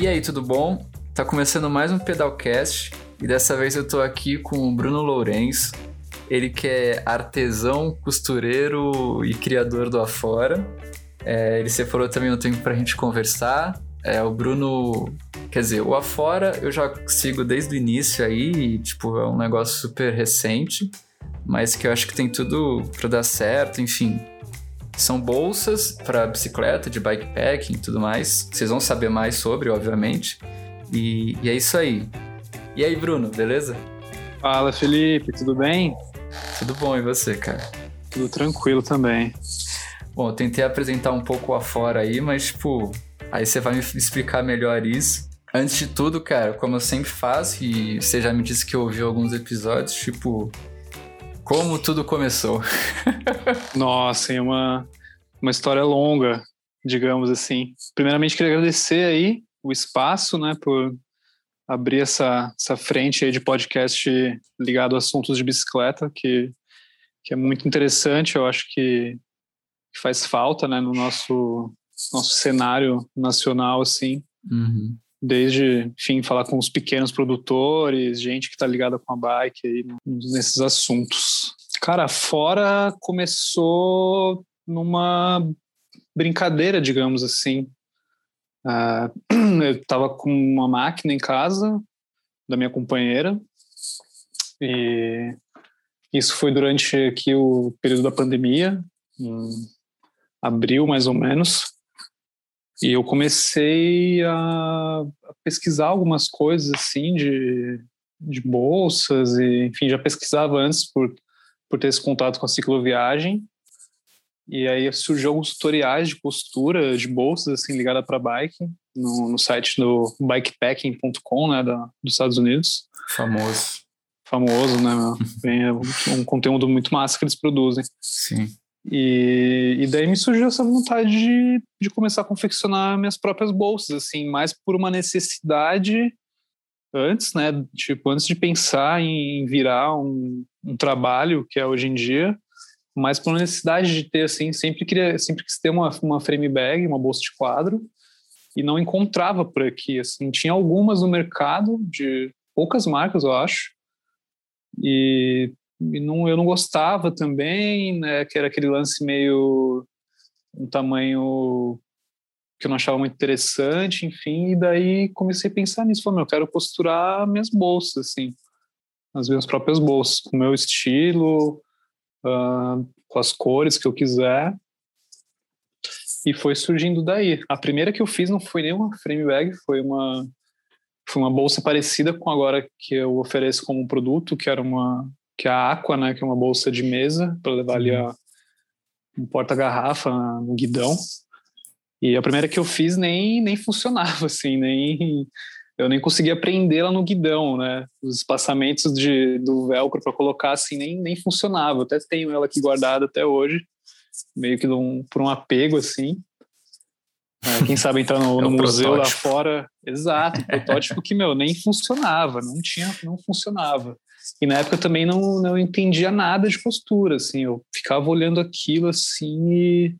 E aí, tudo bom? Tá começando mais um Pedalcast e dessa vez eu tô aqui com o Bruno Lourenço. Ele que é artesão, costureiro e criador do Afora. É, ele separou também um tempo pra gente conversar. É, o Bruno, quer dizer, o Afora eu já sigo desde o início aí, e, tipo, é um negócio super recente, mas que eu acho que tem tudo para dar certo, enfim. São bolsas para bicicleta, de bikepacking e tudo mais. Vocês vão saber mais sobre, obviamente. E, e é isso aí. E aí, Bruno, beleza? Fala, Felipe, tudo bem? Tudo bom, e você, cara? Tudo tranquilo também. Bom, eu tentei apresentar um pouco afora aí, mas, tipo, aí você vai me explicar melhor isso. Antes de tudo, cara, como eu sempre faço, e você já me disse que ouviu alguns episódios, tipo, como tudo começou. Nossa, é uma, uma história longa, digamos assim. Primeiramente, queria agradecer aí o espaço, né, por abrir essa, essa frente aí de podcast ligado a assuntos de bicicleta, que, que é muito interessante. Eu acho que, que faz falta, né, no nosso, nosso cenário nacional, assim. Uhum. Desde, enfim, falar com os pequenos produtores, gente que está ligada com a bike aí nesses assuntos. Cara, fora começou numa brincadeira, digamos assim. Uh, eu estava com uma máquina em casa da minha companheira e isso foi durante aqui o período da pandemia, em abril mais ou menos. E eu comecei a, a pesquisar algumas coisas assim de, de bolsas e enfim já pesquisava antes por por ter esse contato com a cicloviagem. E aí surgiu alguns tutoriais de postura de bolsas assim ligada para bike no, no, site do bikepacking.com né da, dos Estados Unidos. Famoso. Famoso né é um conteúdo muito massa que eles produzem. Sim e, e daí me surgiu essa vontade de, de começar a confeccionar minhas próprias bolsas, assim, mais por uma necessidade antes, né? Tipo, antes de pensar em virar um, um trabalho que é hoje em dia, mas por uma necessidade de ter, assim, sempre queria, sempre quis ter uma, uma frame bag, uma bolsa de quadro, e não encontrava por aqui, assim. Tinha algumas no mercado, de poucas marcas, eu acho, e não, eu não gostava também, né, que era aquele lance meio um tamanho que eu não achava muito interessante, enfim, e daí comecei a pensar nisso, falei, eu quero costurar minhas bolsas, assim, as minhas próprias bolsas, com o meu estilo, uh, com as cores que eu quiser, e foi surgindo daí. A primeira que eu fiz não foi nenhuma frame bag, foi uma foi uma bolsa parecida com agora que eu ofereço como produto, que era uma que é a Aqua, né, que é uma bolsa de mesa para levar ali a, um porta-garrafa no guidão. E a primeira que eu fiz nem, nem funcionava, assim, nem eu nem conseguia prendê-la no guidão, né? Os espaçamentos de, do velcro para colocar assim nem, nem funcionava. Eu até tenho ela aqui guardada até hoje, meio que um, por um apego assim. É, quem sabe entrar no, é no museu lá fora, exato, protótipo que meu nem funcionava, não tinha, não funcionava. E na época eu também não, não entendia nada de costura, assim, eu ficava olhando aquilo assim e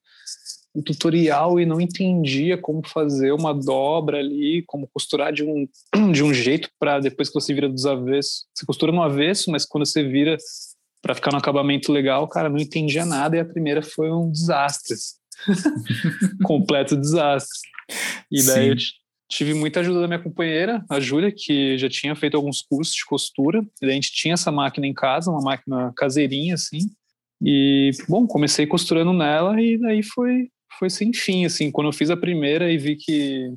o tutorial e não entendia como fazer uma dobra ali, como costurar de um, de um jeito para depois que você vira dos avessos. Você costura no avesso, mas quando você vira para ficar no acabamento legal, cara, não entendia nada e a primeira foi um desastre. Completo desastre. E daí Sim. Tive muita ajuda da minha companheira, a Júlia, que já tinha feito alguns cursos de costura. E a gente tinha essa máquina em casa, uma máquina caseirinha, assim. E, bom, comecei costurando nela e daí foi, foi sem fim, assim. Quando eu fiz a primeira e vi que,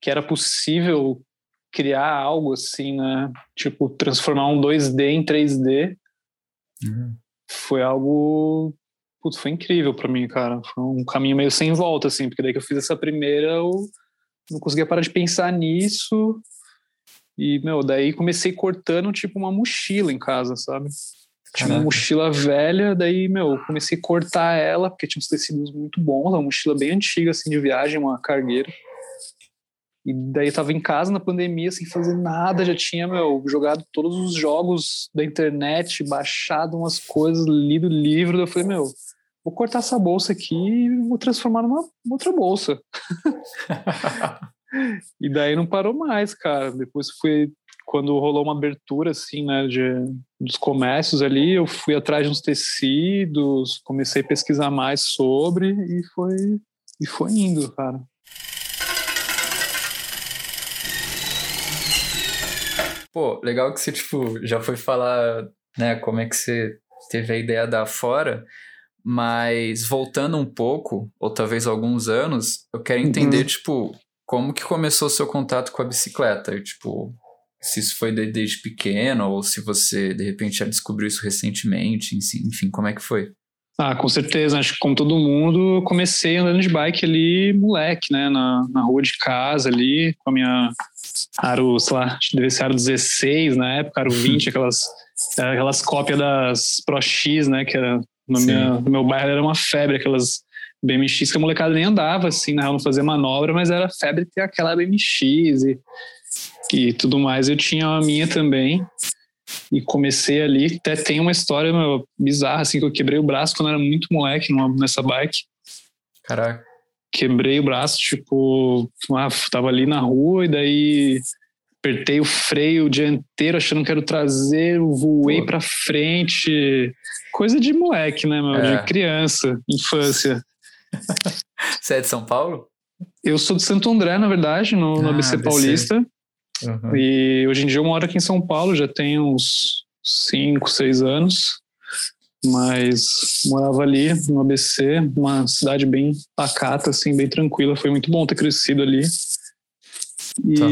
que era possível criar algo assim, né? Tipo, transformar um 2D em 3D. Uhum. Foi algo... Putz, foi incrível para mim, cara. Foi um caminho meio sem volta, assim. Porque daí que eu fiz essa primeira, eu não conseguia parar de pensar nisso. E, meu, daí comecei cortando, tipo, uma mochila em casa, sabe? Tinha uma mochila velha, daí, meu, comecei a cortar ela, porque tinha uns tecidos muito bons, uma mochila bem antiga, assim, de viagem, uma cargueira. E daí tava em casa na pandemia, sem fazer nada, já tinha, meu, jogado todos os jogos da internet, baixado umas coisas, lido livro, eu falei, meu, vou cortar essa bolsa aqui e vou transformar numa outra bolsa. e daí não parou mais, cara. Depois foi quando rolou uma abertura, assim, né, de, dos comércios ali, eu fui atrás de uns tecidos, comecei a pesquisar mais sobre e foi, e foi indo, cara. Pô, legal que você, tipo, já foi falar, né, como é que você teve a ideia da fora, mas voltando um pouco, ou talvez alguns anos, eu quero entender, uhum. tipo, como que começou o seu contato com a bicicleta? Tipo, se isso foi desde pequeno, ou se você, de repente, já descobriu isso recentemente, enfim, como é que foi? Ah, com certeza. Acho que como todo mundo, comecei andando de bike ali, moleque, né? Na, na rua de casa ali, com a minha aro, sei lá, devia ser aro 16 na época, aro 20, aquelas, aquelas cópias das Pro X, né? Que era no, minha, no meu bairro era uma febre, aquelas BMX que a molecada nem andava, assim, na não fazia manobra, mas era febre ter aquela BMX e, e tudo mais. Eu tinha a minha também e comecei ali. Até tem uma história meu, bizarra, assim, que eu quebrei o braço quando era muito moleque numa, nessa bike. Caraca. Quebrei o braço, tipo, ah, tava ali na rua e daí apertei o freio dianteiro achando que era o traseiro, voei Pô. pra frente. Coisa de moleque, né, meu? É. De criança, infância. Você é de São Paulo? Eu sou de Santo André, na verdade, no, ah, no ABC Paulista. Uhum. E hoje em dia eu moro aqui em São Paulo, já tem uns 5, 6 anos. Mas morava ali no ABC, uma cidade bem pacata, assim, bem tranquila. Foi muito bom ter crescido ali. E, tá.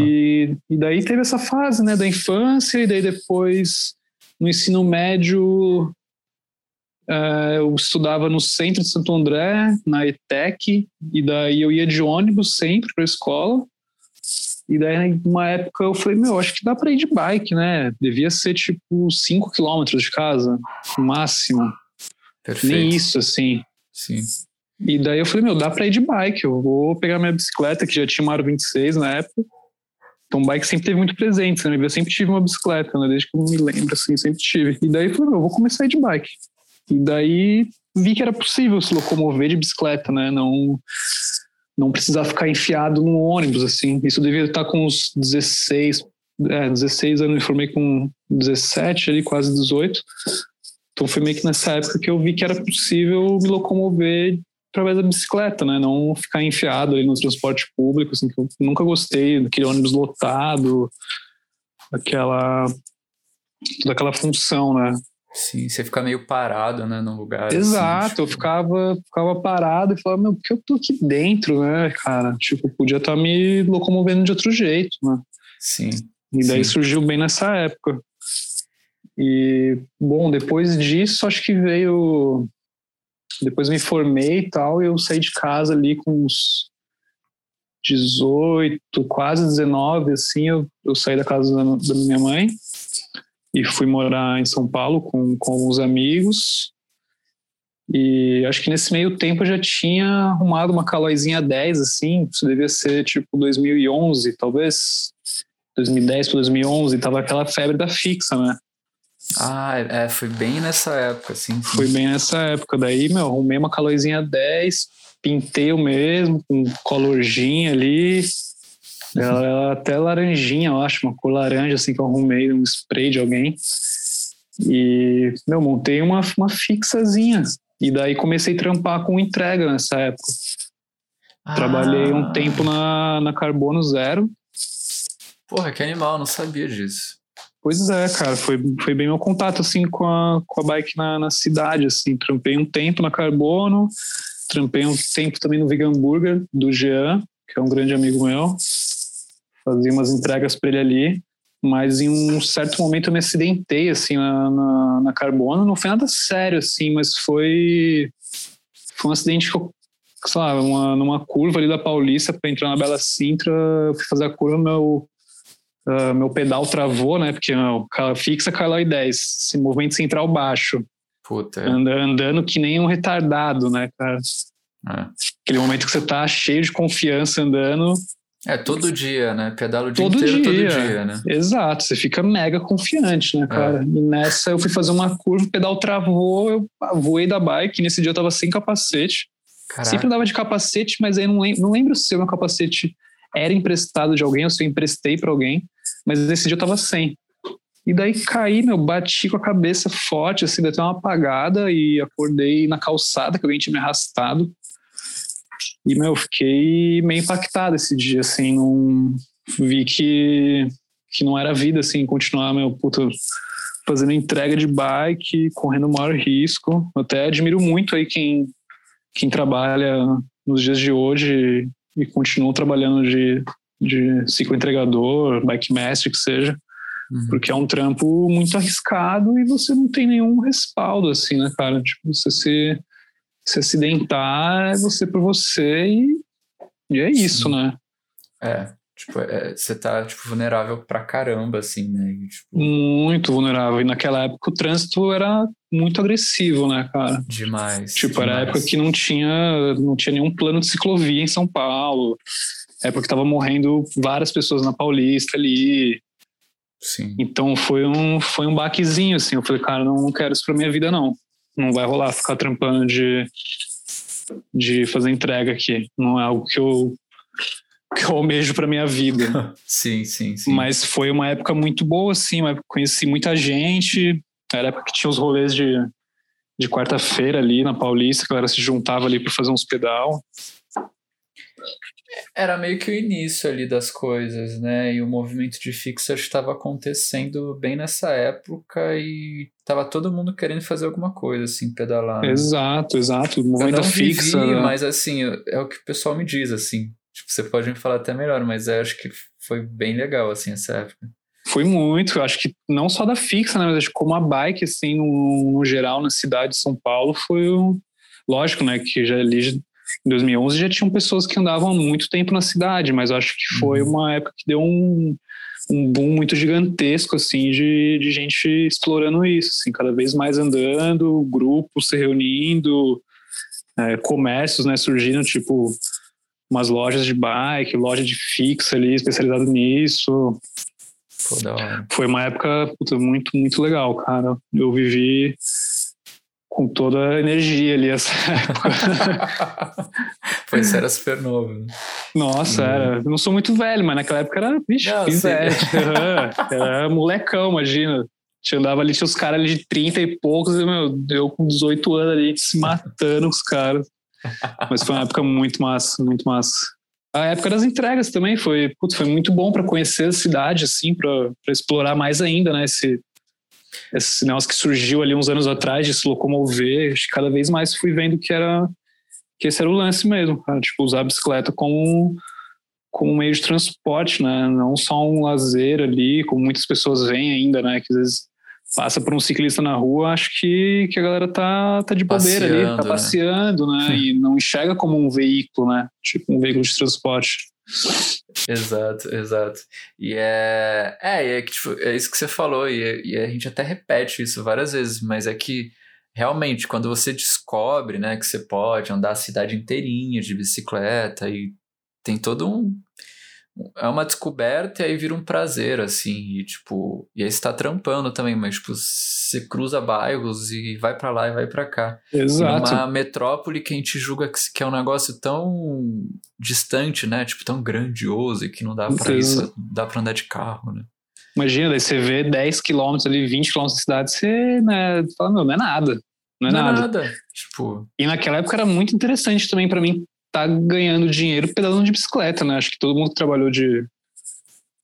e daí teve essa fase, né, da infância, e daí depois no ensino médio uh, eu estudava no centro de Santo André, na ETEC, e daí eu ia de ônibus sempre para a escola. E daí, numa época, eu falei, meu, acho que dá para ir de bike, né? Devia ser tipo 5 quilômetros de casa, no máximo. Perfeito. Nem isso, assim. Sim. E daí eu falei, meu, dá para ir de bike. Eu vou pegar minha bicicleta, que já tinha uma Aro 26 na época. Então, bike sempre teve muito presente, né? Eu sempre tive uma bicicleta, né? Desde que eu me lembro, assim, sempre tive. E daí eu falei, meu, eu vou começar a ir de bike. E daí vi que era possível se locomover de bicicleta, né? Não não precisar ficar enfiado no ônibus, assim. Isso devia estar com uns 16, é, 16 anos, me formei com 17, ali, quase 18. Então foi meio que nessa época que eu vi que era possível me locomover através da bicicleta, né? Não ficar enfiado ali no transporte público, assim, que eu nunca gostei daquele ônibus lotado, aquela toda aquela função, né? Sim, você fica meio parado, né, no lugar. Assim, Exato, assim, tipo... eu ficava, ficava parado e falava, meu, por que eu tô aqui dentro, né, cara? Tipo, podia estar tá me locomovendo de outro jeito, né? Sim. E daí sim. surgiu bem nessa época. E, bom, depois disso, acho que veio. Depois me formei e tal, e eu saí de casa ali com uns 18, quase 19, assim, eu, eu saí da casa da, da minha mãe e fui morar em São Paulo com, com alguns amigos. E acho que nesse meio tempo eu já tinha arrumado uma Calóizinha 10, assim, isso devia ser tipo 2011, talvez 2010 para 2011, tava aquela febre da fixa, né? Ah, é, foi bem nessa época, assim. Sim. Foi bem nessa época. Daí, meu, arrumei uma Calóizinha 10, pintei o mesmo, com colorzinha ali, ela, ela até laranjinha, eu acho, uma cor laranja, assim, que eu arrumei um spray de alguém. E, meu, montei uma, uma fixazinha. E daí comecei a trampar com entrega nessa época. Ah. Trabalhei um tempo na, na Carbono Zero. Porra, que animal, não sabia disso. Pois é, cara, foi, foi bem meu contato, assim, com a, com a bike na, na cidade, assim. Trampei um tempo na Carbono, trampei um tempo também no Vegan Burger, do Jean, que é um grande amigo meu fazia umas entregas para ele ali, mas em um certo momento eu me acidentei, assim, na, na, na carbono, não foi nada sério, assim, mas foi, foi um acidente que eu, sei lá, uma, numa curva ali da Paulista para entrar na Bela Sintra, eu fui fazer a curva, meu, uh, meu pedal travou, né, porque não, fixa Caloi 10, esse movimento central baixo. Puta. Andando, andando que nem um retardado, né, cara? É. Aquele momento que você tá cheio de confiança andando, é, todo dia, né? Pedalo o dia todo inteiro, dia. todo dia, né? Exato, você fica mega confiante, né, cara? É. E nessa eu fui fazer uma curva, o pedal travou, eu voei da bike, nesse dia eu tava sem capacete. Caraca. Sempre andava de capacete, mas aí não lembro, não lembro se o meu capacete era emprestado de alguém, ou se eu emprestei para alguém, mas esse dia eu tava sem. E daí caí, meu, bati com a cabeça forte, assim, deu uma apagada e acordei na calçada que alguém tinha me arrastado. E, meu, fiquei meio impactado esse dia, assim, não vi que, que não era vida, assim, continuar, meu, puta, fazendo entrega de bike, correndo o maior risco. Eu até admiro muito aí quem, quem trabalha nos dias de hoje e continua trabalhando de, de cicloentregador, bike master, que seja Uhum. Porque é um trampo muito arriscado e você não tem nenhum respaldo, assim, né, cara? Tipo, você se, se acidentar, é você por você e, e é isso, Sim. né? É, tipo, é, você tá, tipo, vulnerável pra caramba, assim, né? E, tipo... Muito vulnerável. E naquela época o trânsito era muito agressivo, né, cara? Demais. Tipo, demais. era a época que não tinha, não tinha nenhum plano de ciclovia em São Paulo. Época que tava morrendo várias pessoas na Paulista ali. Sim. Então foi um, foi um baquezinho, assim. Eu falei, cara, não, quero isso pra minha vida, não. Não vai rolar ficar trampando de, de fazer entrega aqui. Não é algo que eu, que eu almejo pra minha vida. sim, sim, sim. Mas foi uma época muito boa, assim. Conheci muita gente. Era a época que tinha os rolês de, de quarta-feira ali na Paulista, que a galera se juntava ali para fazer uns pedal. Era meio que o início ali das coisas, né? E o movimento de fixer estava acontecendo bem nessa época e tava todo mundo querendo fazer alguma coisa, assim, pedalar. Né? Exato, exato. O movimento Eu não fixa. Vivi, né? Mas assim, é o que o pessoal me diz, assim. Tipo, você pode me falar até melhor, mas eu acho que foi bem legal, assim, essa época. Foi muito, eu acho que não só da fixa, né, mas acho que como a bike, assim, no, no geral, na cidade de São Paulo, foi o, lógico, né, que já ali em 2011 já tinham pessoas que andavam há muito tempo na cidade, mas acho que foi uhum. uma época que deu um, um boom muito gigantesco, assim, de, de gente explorando isso, assim, cada vez mais andando, grupos se reunindo, é, comércios, né, surgindo, tipo, umas lojas de bike, loja de fixa ali, especializada nisso. Foi uma época puta, muito, muito legal, cara. Eu vivi com toda a energia ali essa época. Foi, você era super novo. Né? Nossa, uhum. era. Eu não sou muito velho, mas naquela época era, vixe, não, era molecão, imagina. Tinha andava ali, tinha os caras ali de 30 e poucos, e, meu, eu com 18 anos ali, se matando os caras. Mas foi uma época muito massa, muito massa. A época das entregas também foi, putz, foi muito bom para conhecer a cidade, assim, para explorar mais ainda, né, esse, esse negócio que surgiu ali uns anos atrás de se locomover, cada vez mais fui vendo que era que esse era o lance mesmo, cara, tipo usar a bicicleta como como meio de transporte, né? Não só um lazer ali, como muitas pessoas veem ainda, né? Que às vezes passa por um ciclista na rua, acho que, que a galera tá, tá de bobeira ali, tá passeando, né? né? E não enxerga como um veículo, né? Tipo um veículo de transporte. Exato, exato. E é, é, é, tipo, é isso que você falou, e, e, a gente até repete isso várias vezes, mas é que realmente quando você descobre né, que você pode andar a cidade inteirinha de bicicleta e tem todo um, é uma descoberta e aí vira um prazer, assim, e tipo, e aí você tá trampando também, mas tipo, você cruza bairros e vai para lá e vai para cá. Exato. E numa metrópole que a gente julga que, que é um negócio tão distante, né, tipo, tão grandioso e que não dá para isso, dá para andar de carro, né. Imagina, daí você vê 10 quilômetros ali, 20 quilômetros da cidade, você né, fala, meu, não é nada. Não é, não nada. é nada. Tipo... E naquela época era muito interessante também para mim tá ganhando dinheiro pedalando de bicicleta, né? Acho que todo mundo trabalhou de,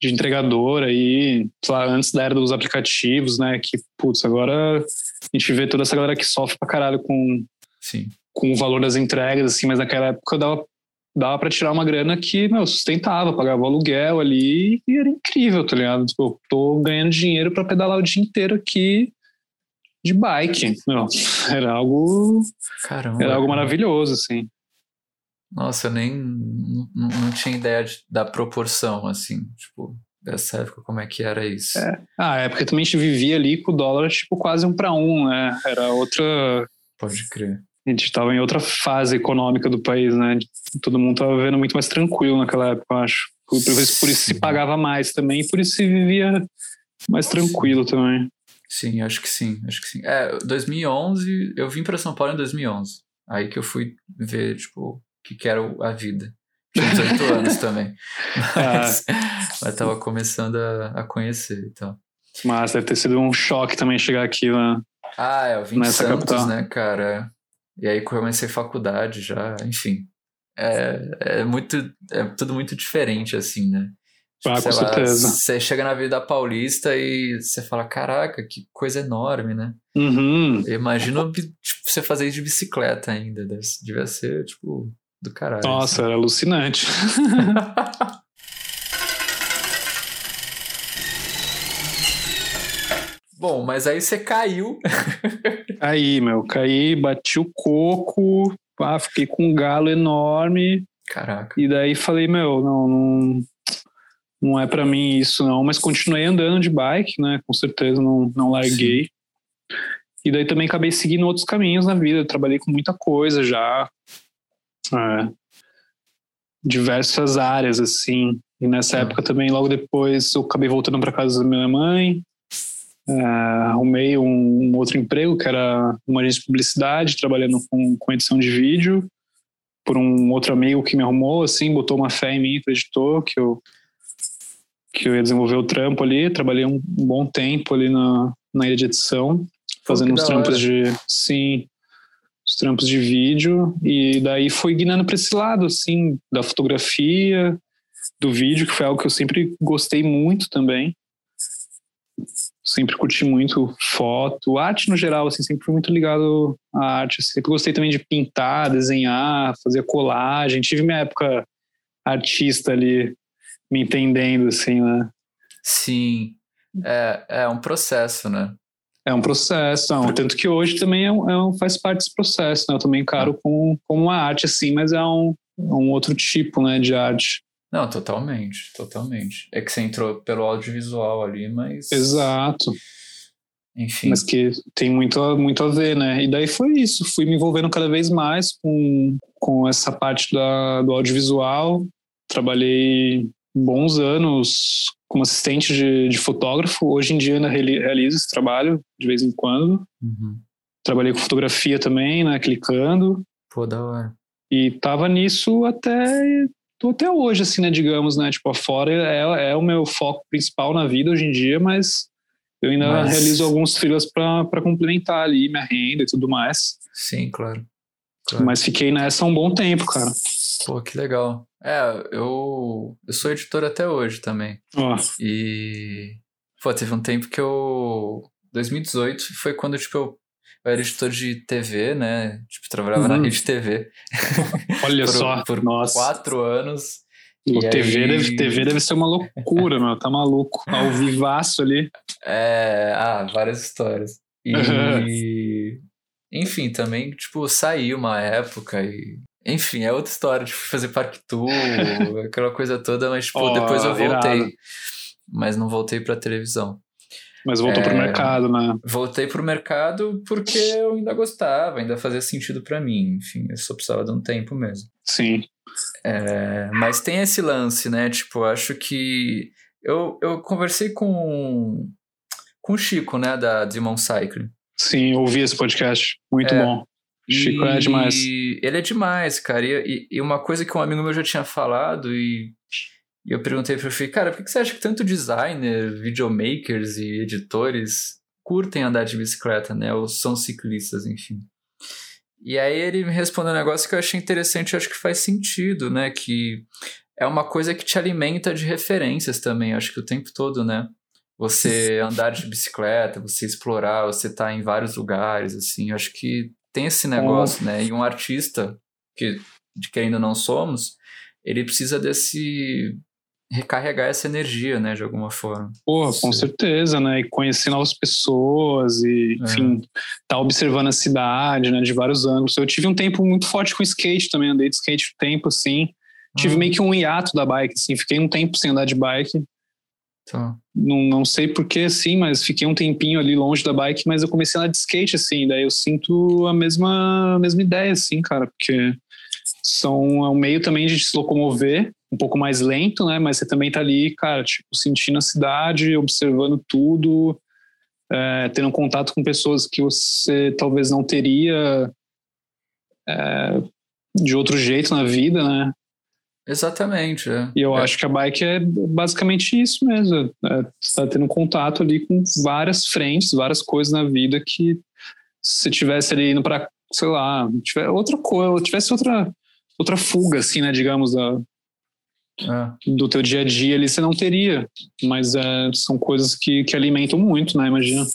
de entregador aí, lá, antes da era dos aplicativos, né? Que, putz, agora a gente vê toda essa galera que sofre pra caralho com, Sim. com o valor das entregas, assim, mas naquela época dava, dava pra tirar uma grana que, meu, sustentava, pagava o aluguel ali e era incrível, tá ligado? Tipo, eu tô ganhando dinheiro para pedalar o dia inteiro aqui de bike. Meu, era algo. Caramba. Era algo maravilhoso, assim. Nossa, eu nem não, não tinha ideia de, da proporção, assim, tipo, dessa época, como é que era isso. É. Ah, a época também a gente vivia ali com o dólar, tipo, quase um para um, né? Era outra. Pode crer. A gente estava em outra fase econômica do país, né? Todo mundo estava vivendo muito mais tranquilo naquela época, eu acho. Por, isso, por isso se pagava mais também, por isso se vivia mais tranquilo sim. também. Sim, acho que sim, acho que sim. É, 2011, eu vim para São Paulo em 2011. Aí que eu fui ver, tipo, que, que era a vida. tinha 18 anos também. Mas, ah. mas tava começando a, a conhecer e tal. Mas deve ter sido um choque também chegar aqui lá. Ah, é, eu vim de Santos, capital. né, cara? E aí comecei faculdade já, enfim. É, é muito. É tudo muito diferente, assim, né? Tipo, ah, com lá, certeza. Você chega na Vida Paulista e você fala, caraca, que coisa enorme, né? Uhum. Imagina tipo, você fazer isso de bicicleta ainda. Devia ser, tipo, do caralho. Nossa, assim. era alucinante. Bom, mas aí você caiu. Aí, meu, caí, bati o coco, ah, fiquei com um galo enorme. Caraca. E daí falei, meu, não, não, não é para mim isso não, mas continuei andando de bike, né? Com certeza não, não larguei. Sim. E daí também acabei seguindo outros caminhos na vida. Eu trabalhei com muita coisa já, é, diversas áreas assim. E nessa ah. época também, logo depois, eu acabei voltando para casa da minha mãe. É, arrumei um, um, outro emprego que era uma agência de publicidade, trabalhando com, com edição de vídeo, por um outro amigo que me arrumou, assim, botou uma fé em mim, acreditou que eu que eu ia desenvolver o trampo ali. Trabalhei um, bom tempo ali na, na ilha de edição, fazendo uns trampos de. Sim, os trampos de vídeo. E daí foi guiando para esse lado, assim, da fotografia, do vídeo, que foi algo que eu sempre gostei muito também. Sempre curti muito foto, arte no geral, assim, sempre fui muito ligado à arte. Assim. Sempre gostei também de pintar, desenhar, fazer colagem. Tive minha época artista ali me entendendo, assim, né? Sim. É, é um processo, né? É um processo, não. Tanto que hoje também é um, é um, faz parte desse processo, né? Eu também encaro ah. como, como uma arte, assim, mas é um, um outro tipo, né, de arte. Não, totalmente, totalmente. É que você entrou pelo audiovisual ali, mas. Exato. Enfim. Mas que tem muito, muito a ver, né? E daí foi isso. Fui me envolvendo cada vez mais com, com essa parte da, do audiovisual. Trabalhei bons anos como assistente de, de fotógrafo. Hoje em dia ainda realizo esse trabalho de vez em quando. Uhum. Trabalhei com fotografia também, né? Clicando. Pô, da hora. E tava nisso até até hoje, assim, né? Digamos, né? Tipo, afora é, é o meu foco principal na vida hoje em dia, mas eu ainda mas... realizo alguns freelas para complementar ali minha renda e tudo mais. Sim, claro. claro. Mas fiquei nessa um bom tempo, cara. Pô, que legal. É, eu, eu sou editor até hoje também. Oh. E. Pô, teve um tempo que eu. 2018 foi quando, tipo, eu, eu era editor de TV, né? Tipo, trabalhava uhum. na rede TV. Olha por, só, por nossa. quatro anos. O TV, aí... deve, TV deve ser uma loucura, meu. Tá maluco. Ao vivaço ali. É. Ah, várias histórias. E. Enfim, também, tipo, saiu uma época e enfim, é outra história, tipo, fazer parque tour, aquela coisa toda, mas, tipo, oh, depois eu voltei. Irado. Mas não voltei pra televisão. Mas voltou é, pro mercado, né? Voltei pro mercado porque eu ainda gostava, ainda fazia sentido para mim. Enfim, eu só precisava de um tempo mesmo. Sim. É, mas tem esse lance, né? Tipo, acho que. Eu, eu conversei com, com o Chico, né, da Demon Cycling. Sim, ouvi esse podcast. Muito é, bom. Chico e... é demais. Ele é demais, cara. E, e, uma coisa que um amigo meu já tinha falado, e, e eu perguntei para ele, cara, por que você acha que tanto designer, videomakers e editores curtem andar de bicicleta, né? Ou são ciclistas, enfim. E aí ele me respondeu um negócio que eu achei interessante, eu acho que faz sentido, né? Que é uma coisa que te alimenta de referências também, acho que o tempo todo, né? Você andar de bicicleta, você explorar, você estar tá em vários lugares, assim, acho que tem esse negócio, né? E um artista, que de que ainda não somos, ele precisa desse recarregar essa energia, né, de alguma forma. Pô, com certeza, né, e conhecer novas pessoas e, é. enfim, tá observando a cidade, né, de vários ângulos. Eu tive um tempo muito forte com skate também, andei de skate um tempo, assim, tive ah. meio que um hiato da bike, assim, fiquei um tempo sem andar de bike, Tá. Não, não sei porquê, assim, mas fiquei um tempinho ali longe da bike, mas eu comecei a andar de skate, assim, daí eu sinto a mesma, a mesma ideia, assim, cara, porque são, é um meio também de se locomover, um pouco mais lento, né, mas você também tá ali, cara, tipo, sentindo a cidade, observando tudo, é, tendo contato com pessoas que você talvez não teria é, de outro jeito na vida, né, Exatamente. É. E eu é. acho que a bike é basicamente isso mesmo. É, você tá tendo contato ali com várias frentes, várias coisas na vida que se tivesse ali indo para, sei lá, tiver outra coisa, tivesse outra outra fuga assim, né, digamos, da, é. do teu dia a dia ali você não teria. Mas é, são coisas que, que alimentam muito, né? Imagina.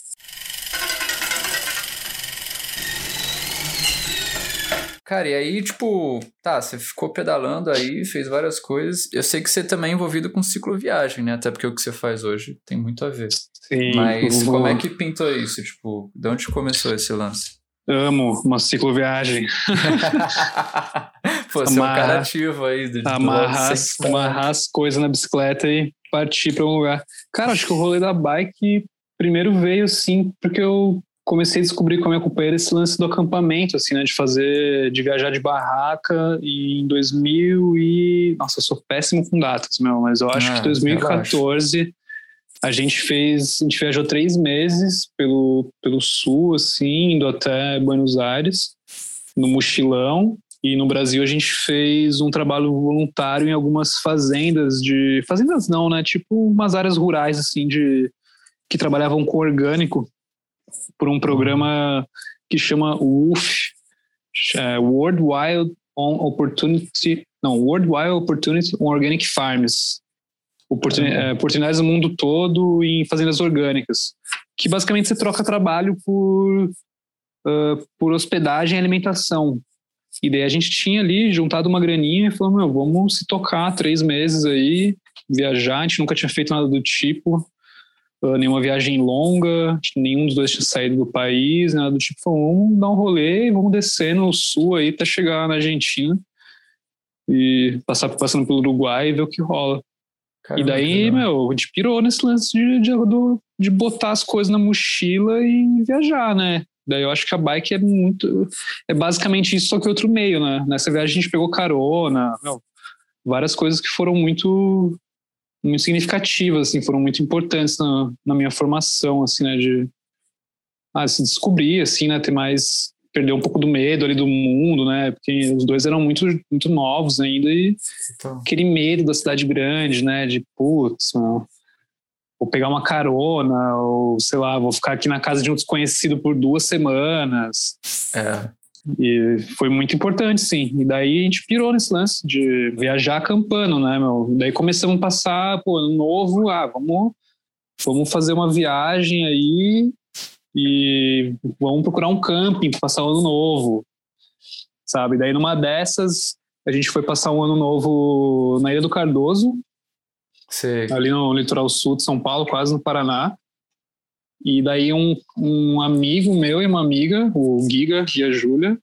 Cara, e aí, tipo, tá, você ficou pedalando aí, fez várias coisas. Eu sei que você também é envolvido com cicloviagem, né? Até porque o que você faz hoje tem muito a ver. Sim. Mas como é que pintou isso? Tipo, de onde começou esse lance? Amo uma cicloviagem. Pô, você amarrar, é um cara ativo aí. Do, amarrar, as, amarrar as coisas na bicicleta e partir para um lugar. Cara, acho que o rolê da bike primeiro veio, sim, porque eu comecei a descobrir com a minha companheira esse lance do acampamento, assim, né? De fazer, de viajar de barraca e em 2000 e... Nossa, eu sou péssimo com datas, meu, mas eu acho ah, que 2014 a gente fez, a gente viajou três meses pelo, pelo sul, assim, indo até Buenos Aires, no mochilão. E no Brasil a gente fez um trabalho voluntário em algumas fazendas de. Fazendas não, né? Tipo umas áreas rurais, assim, de. que trabalhavam com orgânico, por um programa que chama WOOF é, World Wild on Opportunity. Não, World Wild Opportunity on Organic Farms oportunidades, é, oportunidades no mundo todo em fazendas orgânicas, que basicamente você troca trabalho por, uh, por hospedagem e alimentação. E daí a gente tinha ali juntado uma graninha e falou, meu, vamos se tocar três meses aí, viajar, a gente nunca tinha feito nada do tipo, nenhuma viagem longa, nenhum dos dois tinha saído do país, nada do tipo, vamos dar um rolê, vamos descer no sul aí até chegar na Argentina e passar passando pelo Uruguai e ver o que rola. Caramba, e daí, meu, a gente pirou nesse lance de, de, de botar as coisas na mochila e viajar, né? Daí eu acho que a bike é muito. É basicamente isso, só que outro meio, né? Nessa viagem a gente pegou carona, meu, várias coisas que foram muito muito significativas, assim, foram muito importantes na, na minha formação, assim, né? De ah, se descobrir, assim, né? Ter mais perdeu um pouco do medo ali do mundo, né? Porque os dois eram muito, muito novos ainda e então. aquele medo da cidade grande, né? De putz, mano, vou pegar uma carona, ou sei lá, vou ficar aqui na casa de um desconhecido por duas semanas. É. E foi muito importante, sim. E daí a gente pirou nesse lance de viajar acampando, né, meu? Daí começamos a passar, pô, ano novo, ah, vamos, vamos fazer uma viagem aí e vamos procurar um camping para passar o ano novo, sabe? Daí numa dessas a gente foi passar um ano novo na Ilha do Cardoso, Sim. ali no litoral sul de São Paulo, quase no Paraná. E daí um, um amigo meu e uma amiga, o Giga e a Júlia,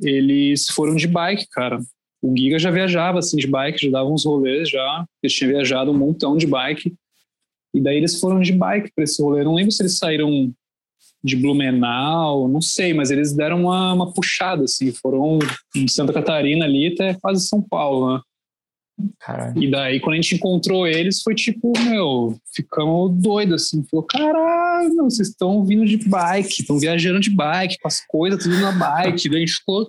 eles foram de bike, cara. O Giga já viajava assim de bike, já dava uns rolês já. Eles tinham viajado um montão de bike. E daí eles foram de bike para esse rolê. Eu não lembro se eles saíram de Blumenau, não sei, mas eles deram uma, uma puxada, assim, foram de Santa Catarina ali até quase São Paulo, né? Caralho. E daí, quando a gente encontrou eles, foi tipo, meu, ficamos doidos, assim. Falou, caralho, vocês estão vindo de bike, estão viajando de bike, com as coisas tudo na bike. daí a gente ficou,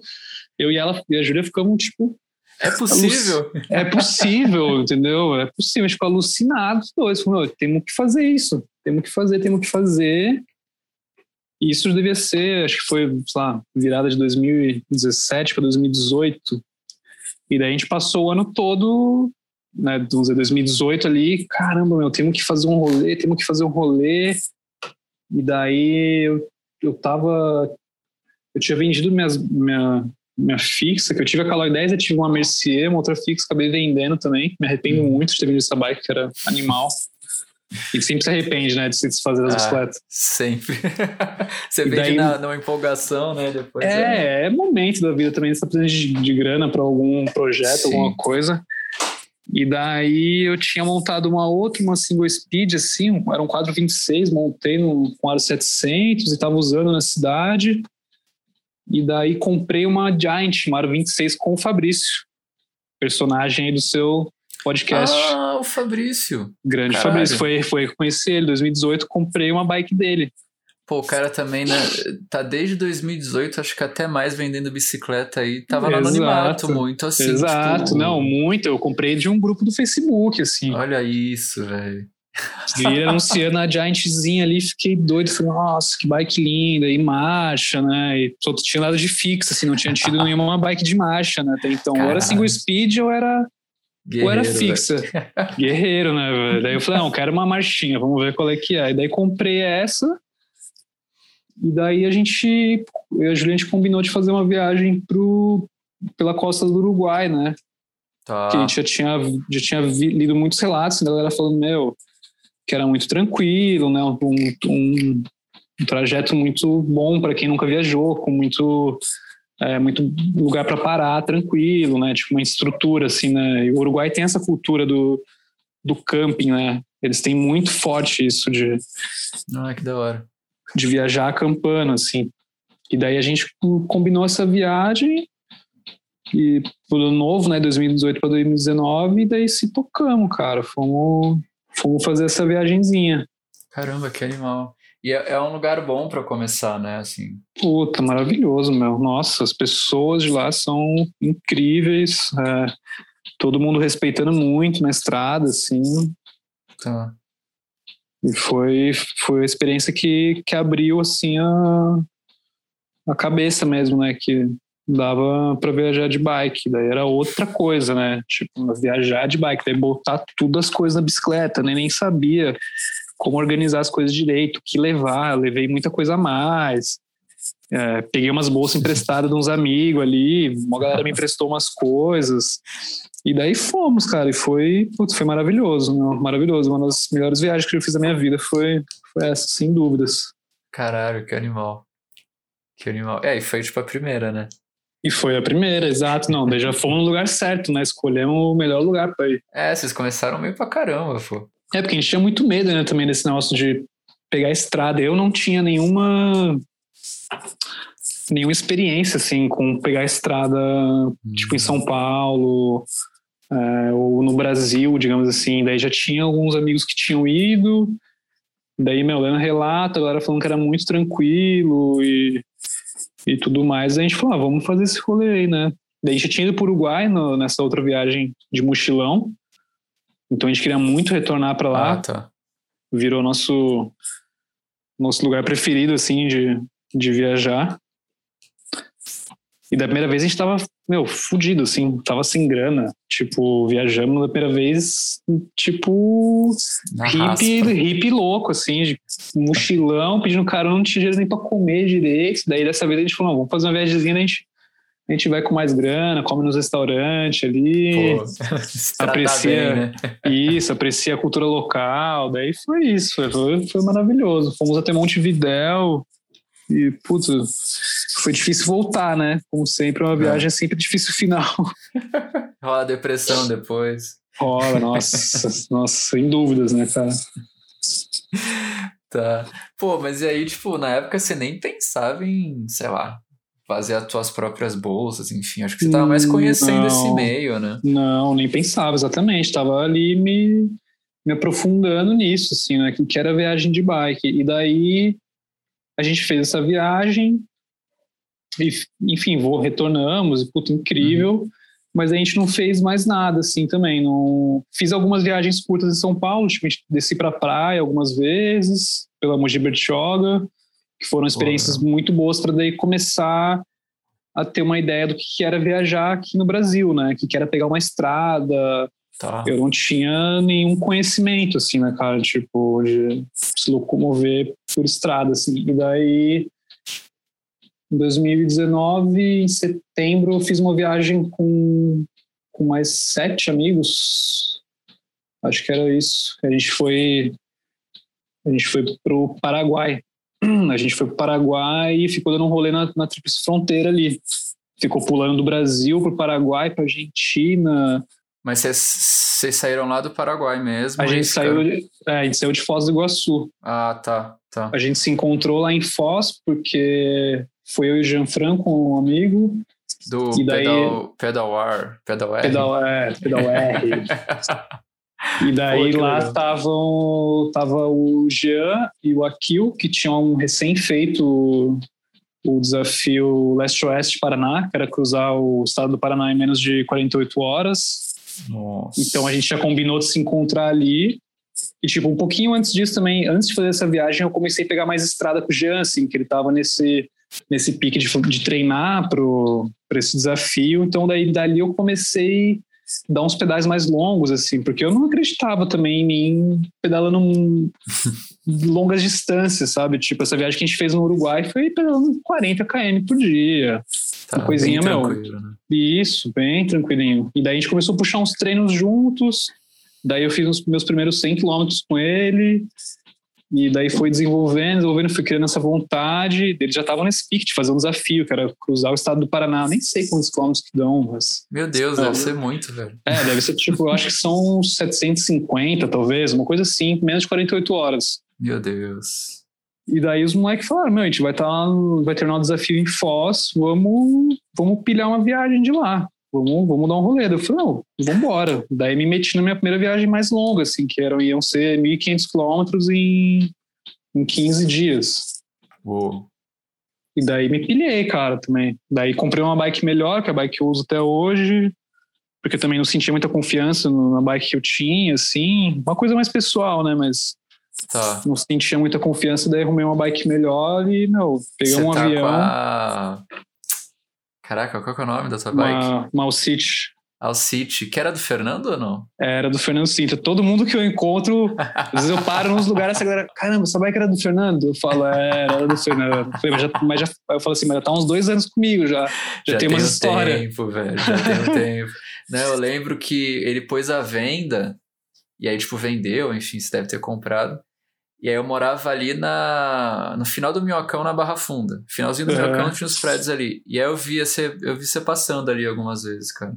eu e ela e a Júlia ficamos, tipo... É possível? É possível, entendeu? É possível. A gente ficou alucinados dois. Falou, temos que fazer isso. Temos que fazer, temos que fazer. E isso devia ser, acho que foi, sei lá, virada de 2017 para 2018. E daí a gente passou o ano todo, né, dizer, 2018 ali, caramba, meu, temos que fazer um rolê, temos que fazer um rolê. E daí eu, eu tava, eu tinha vendido minhas, minha, minha fixa, que eu tive a Caloi 10, eu tive uma Mercier, uma outra fixa, acabei vendendo também. Me arrependo uhum. muito de ter vendido essa bike, que era animal. E sempre se arrepende, né, de se desfazer das ah, bicicletas. Sempre. você vende daí, na, numa empolgação, né, depois. É, é, é momento da vida também, você tá precisando de, de grana para algum projeto, Sim. alguma coisa. E daí eu tinha montado uma outra, uma single speed, assim, era um quadro 26, montei no, com aro 700 e tava usando na cidade. E daí comprei uma Giant, uma aro 26 com o Fabrício, personagem aí do seu podcast. Ah, o Fabrício. Grande Caralho. Fabrício. Foi, foi conhecer ele em 2018, comprei uma bike dele. Pô, o cara também, né? Tá desde 2018, acho que até mais vendendo bicicleta aí. Tava lá no Animato, muito assim. Exato, tipo... não, muito. Eu comprei de um grupo do Facebook, assim. Olha isso, velho. Vi anunciando a Giantzinha ali, fiquei doido. Falei, nossa, que bike linda, e marcha, né? E só tinha nada de fixo, assim, não tinha tido nenhuma bike de marcha, né? Até então, Caralho. ou era single speed ou era, Guerreiro, ou era fixa. Guerreiro, né? Véio? Daí eu falei, não, quero uma marchinha, vamos ver qual é que é. E daí comprei essa. E daí a gente, eu e a Juliana, combinou de fazer uma viagem pro, pela costa do Uruguai, né? Tá. Que a gente já tinha, já tinha lido muitos relatos, a galera falando, meu, que era muito tranquilo, né? Um, um, um trajeto muito bom para quem nunca viajou, com muito é, muito lugar para parar, tranquilo, né? Tipo uma estrutura assim, né? E o Uruguai tem essa cultura do, do camping, né? Eles têm muito forte isso de ah, que da hora. De viajar acampando assim. E daí a gente combinou essa viagem e pro novo, né, 2018 para 2019, e daí se tocamos, cara. Fomos fomos fazer essa viagenzinha. Caramba, que animal. E é, é um lugar bom para começar, né? Assim. Puta, maravilhoso, meu. Nossa, as pessoas de lá são incríveis. É, todo mundo respeitando muito na estrada, assim. Tá. E foi, foi a experiência que, que abriu, assim, a, a cabeça mesmo, né? Que dava para viajar de bike, daí era outra coisa, né? Tipo, viajar de bike, daí botar tudo as coisas na bicicleta, né? nem sabia como organizar as coisas direito, o que levar, levei muita coisa a mais. É, peguei umas bolsas emprestadas de uns amigos ali, uma galera me emprestou umas coisas. E daí fomos, cara, e foi, putz, foi maravilhoso, né? maravilhoso. Uma das melhores viagens que eu fiz na minha vida foi, foi essa, sem dúvidas. Caralho, que animal. Que animal. É, e foi tipo a primeira, né? E foi a primeira, exato. Não, daí já fomos no lugar certo, né? Escolhemos o melhor lugar pra ir. É, vocês começaram meio pra caramba, pô. É, porque a gente tinha muito medo, né, também desse negócio de pegar a estrada. Eu não tinha nenhuma nenhuma experiência, assim, com pegar a estrada, hum. tipo, em São Paulo, é, ou no Brasil, digamos assim. Daí já tinha alguns amigos que tinham ido, daí meu lendo relato, a galera falando que era muito tranquilo e e tudo mais, a gente falou, ah, vamos fazer esse rolê aí, né? Daí a gente tinha ido para o Uruguai no, nessa outra viagem de mochilão, então a gente queria muito retornar para lá. Ah, tá. Virou nosso nosso lugar preferido, assim, de, de viajar. E da primeira vez a gente tava, meu, fudido, assim, tava sem grana. Tipo, viajamos da primeira vez, tipo, hippie, hippie louco, assim, de mochilão, pedindo carona, não tinha dinheiro nem pra comer direito. Daí dessa vez a gente falou, vamos fazer uma viagemzinha, a gente, a gente vai com mais grana, come nos restaurantes ali, Pô, aprecia bem, né? isso, aprecia a cultura local. Daí foi isso, foi, foi maravilhoso. Fomos até Montevidéu, e, putz, foi difícil voltar, né? Como sempre, uma viagem é sempre difícil final. Rola depressão depois. Rola, nossa, nossa, sem dúvidas, né, cara? Tá. Pô, mas e aí, tipo, na época você nem pensava em, sei lá, fazer as tuas próprias bolsas, enfim. Acho que você tava mais conhecendo não, esse meio, né? Não, nem pensava, exatamente. Tava ali me, me aprofundando nisso, assim, né? Que era viagem de bike. E daí a gente fez essa viagem e, enfim, vou, retornamos e puta, incrível. Uhum. Mas a gente não fez mais nada assim também. Não fiz algumas viagens curtas em São Paulo, tipo, a gente desci para praia algumas vezes pela Mogi Bertioga, que foram experiências muito boas para daí começar a ter uma ideia do que era viajar aqui no Brasil, né? Que era pegar uma estrada, Tá. Eu não tinha nenhum conhecimento, assim, né, cara? Tipo, de se locomover por estrada, assim. E daí, em 2019, em setembro, eu fiz uma viagem com, com mais sete amigos. Acho que era isso. A gente foi. A gente foi pro Paraguai. A gente foi pro Paraguai e ficou dando um rolê na, na tríplice fronteira ali. Ficou pulando do Brasil pro Paraguai, pra Argentina, mas vocês saíram lá do Paraguai mesmo? A gente saiu, de, é, a gente saiu de Foz do Iguaçu. Ah, tá, tá. A gente se encontrou lá em Foz porque foi eu e o Jean Franco, um amigo. Do e daí, pedal, pedal R, pedal R. Pedal, é, pedal R. E daí Pô, lá estavam tava o Jean e o Akil, que tinham recém feito o desafio Leste-Oeste Paraná, que era cruzar o estado do Paraná em menos de 48 horas. Nossa. Então a gente já combinou de se encontrar ali. E, tipo, um pouquinho antes disso também, antes de fazer essa viagem, eu comecei a pegar mais estrada com o Jean, assim, que ele tava nesse, nesse pique de, de treinar para esse desafio. Então, daí, dali eu comecei dar uns pedais mais longos, assim, porque eu não acreditava também em mim pedalando longas distâncias, sabe? Tipo, essa viagem que a gente fez no Uruguai foi pedalando 40 km por dia. Tá, uma coisinha, meu. Né? Isso, bem tranquilinho. E daí a gente começou a puxar uns treinos juntos. Daí eu fiz os meus primeiros 100 km com ele. E daí foi desenvolvendo, desenvolvendo, fui criando essa vontade. Eles já estavam nesse pique de fazer um desafio, que era cruzar o estado do Paraná. Nem sei quantos quilômetros que dão, mas. Meu Deus, deve ser muito, velho. É, deve ser tipo, eu acho que são 750, talvez, uma coisa assim, menos de 48 horas. Meu Deus. E daí os moleques falaram: meu, a gente vai, tá, vai terminar o desafio em Foz, vamos, vamos pilhar uma viagem de lá vamos, vamos dar um rolê. Eu falei, não, vamos embora. Daí me meti na minha primeira viagem mais longa, assim, que eram, iam ser 1.500 quilômetros em, em 15 dias. Uou. E daí me pilhei, cara, também. Daí comprei uma bike melhor, que é a bike que eu uso até hoje, porque também não sentia muita confiança na bike que eu tinha, assim. Uma coisa mais pessoal, né, mas... Tá. Não sentia muita confiança, daí arrumei uma bike melhor e, meu, peguei Você um tá avião. A... Caraca, qual que é o nome da sua bike? Uma, uma Alcite. Alcite, que era do Fernando ou não? Era do Fernando Sintra. Todo mundo que eu encontro, às vezes eu paro nos lugares e a galera, caramba, essa bike era do Fernando? Eu falo, é, era do Fernando. Eu falei, mas, já, mas já, eu falo assim, mas já tá uns dois anos comigo já. Já, já tem umas histórias. tempo, velho, já tem um tempo. Não, eu lembro que ele pôs a venda, e aí, tipo, vendeu, enfim, você deve ter comprado. E aí eu morava ali na, no final do Minhocão, na Barra Funda. Finalzinho do. Minhocão tinha os prédios ali. E aí eu via você, eu vi você passando ali algumas vezes, cara.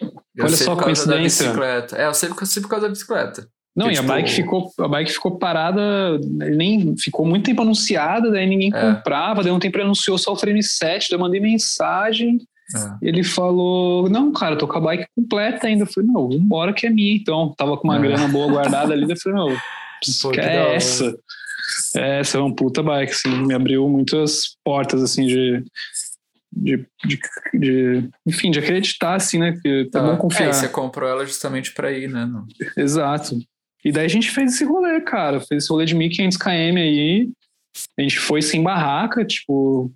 Eu Olha só por causa da bicicleta. É, eu sei, sei por causa da bicicleta. Não, e tipo... a bike ficou, a bike ficou parada, nem ficou muito tempo anunciada, daí ninguém é. comprava, daí um tempo ele anunciou só o frame 7, daí eu mandei mensagem. É. Ele falou: Não, cara, eu tô com a bike completa ainda. Eu falei: Não, vambora que é minha então. Tava com uma é. grana boa guardada ali. Eu falei: Não, Pô, que é essa? É, essa é uma puta bike, assim, me abriu muitas portas, assim, de, de, de, de, enfim, de acreditar, assim, né? Que tá, tá bom confiar. É, você comprou ela justamente para ir, né? Não? Exato. E daí a gente fez esse rolê, cara. Fez esse rolê de 1.500 km aí. A gente foi sem barraca, tipo,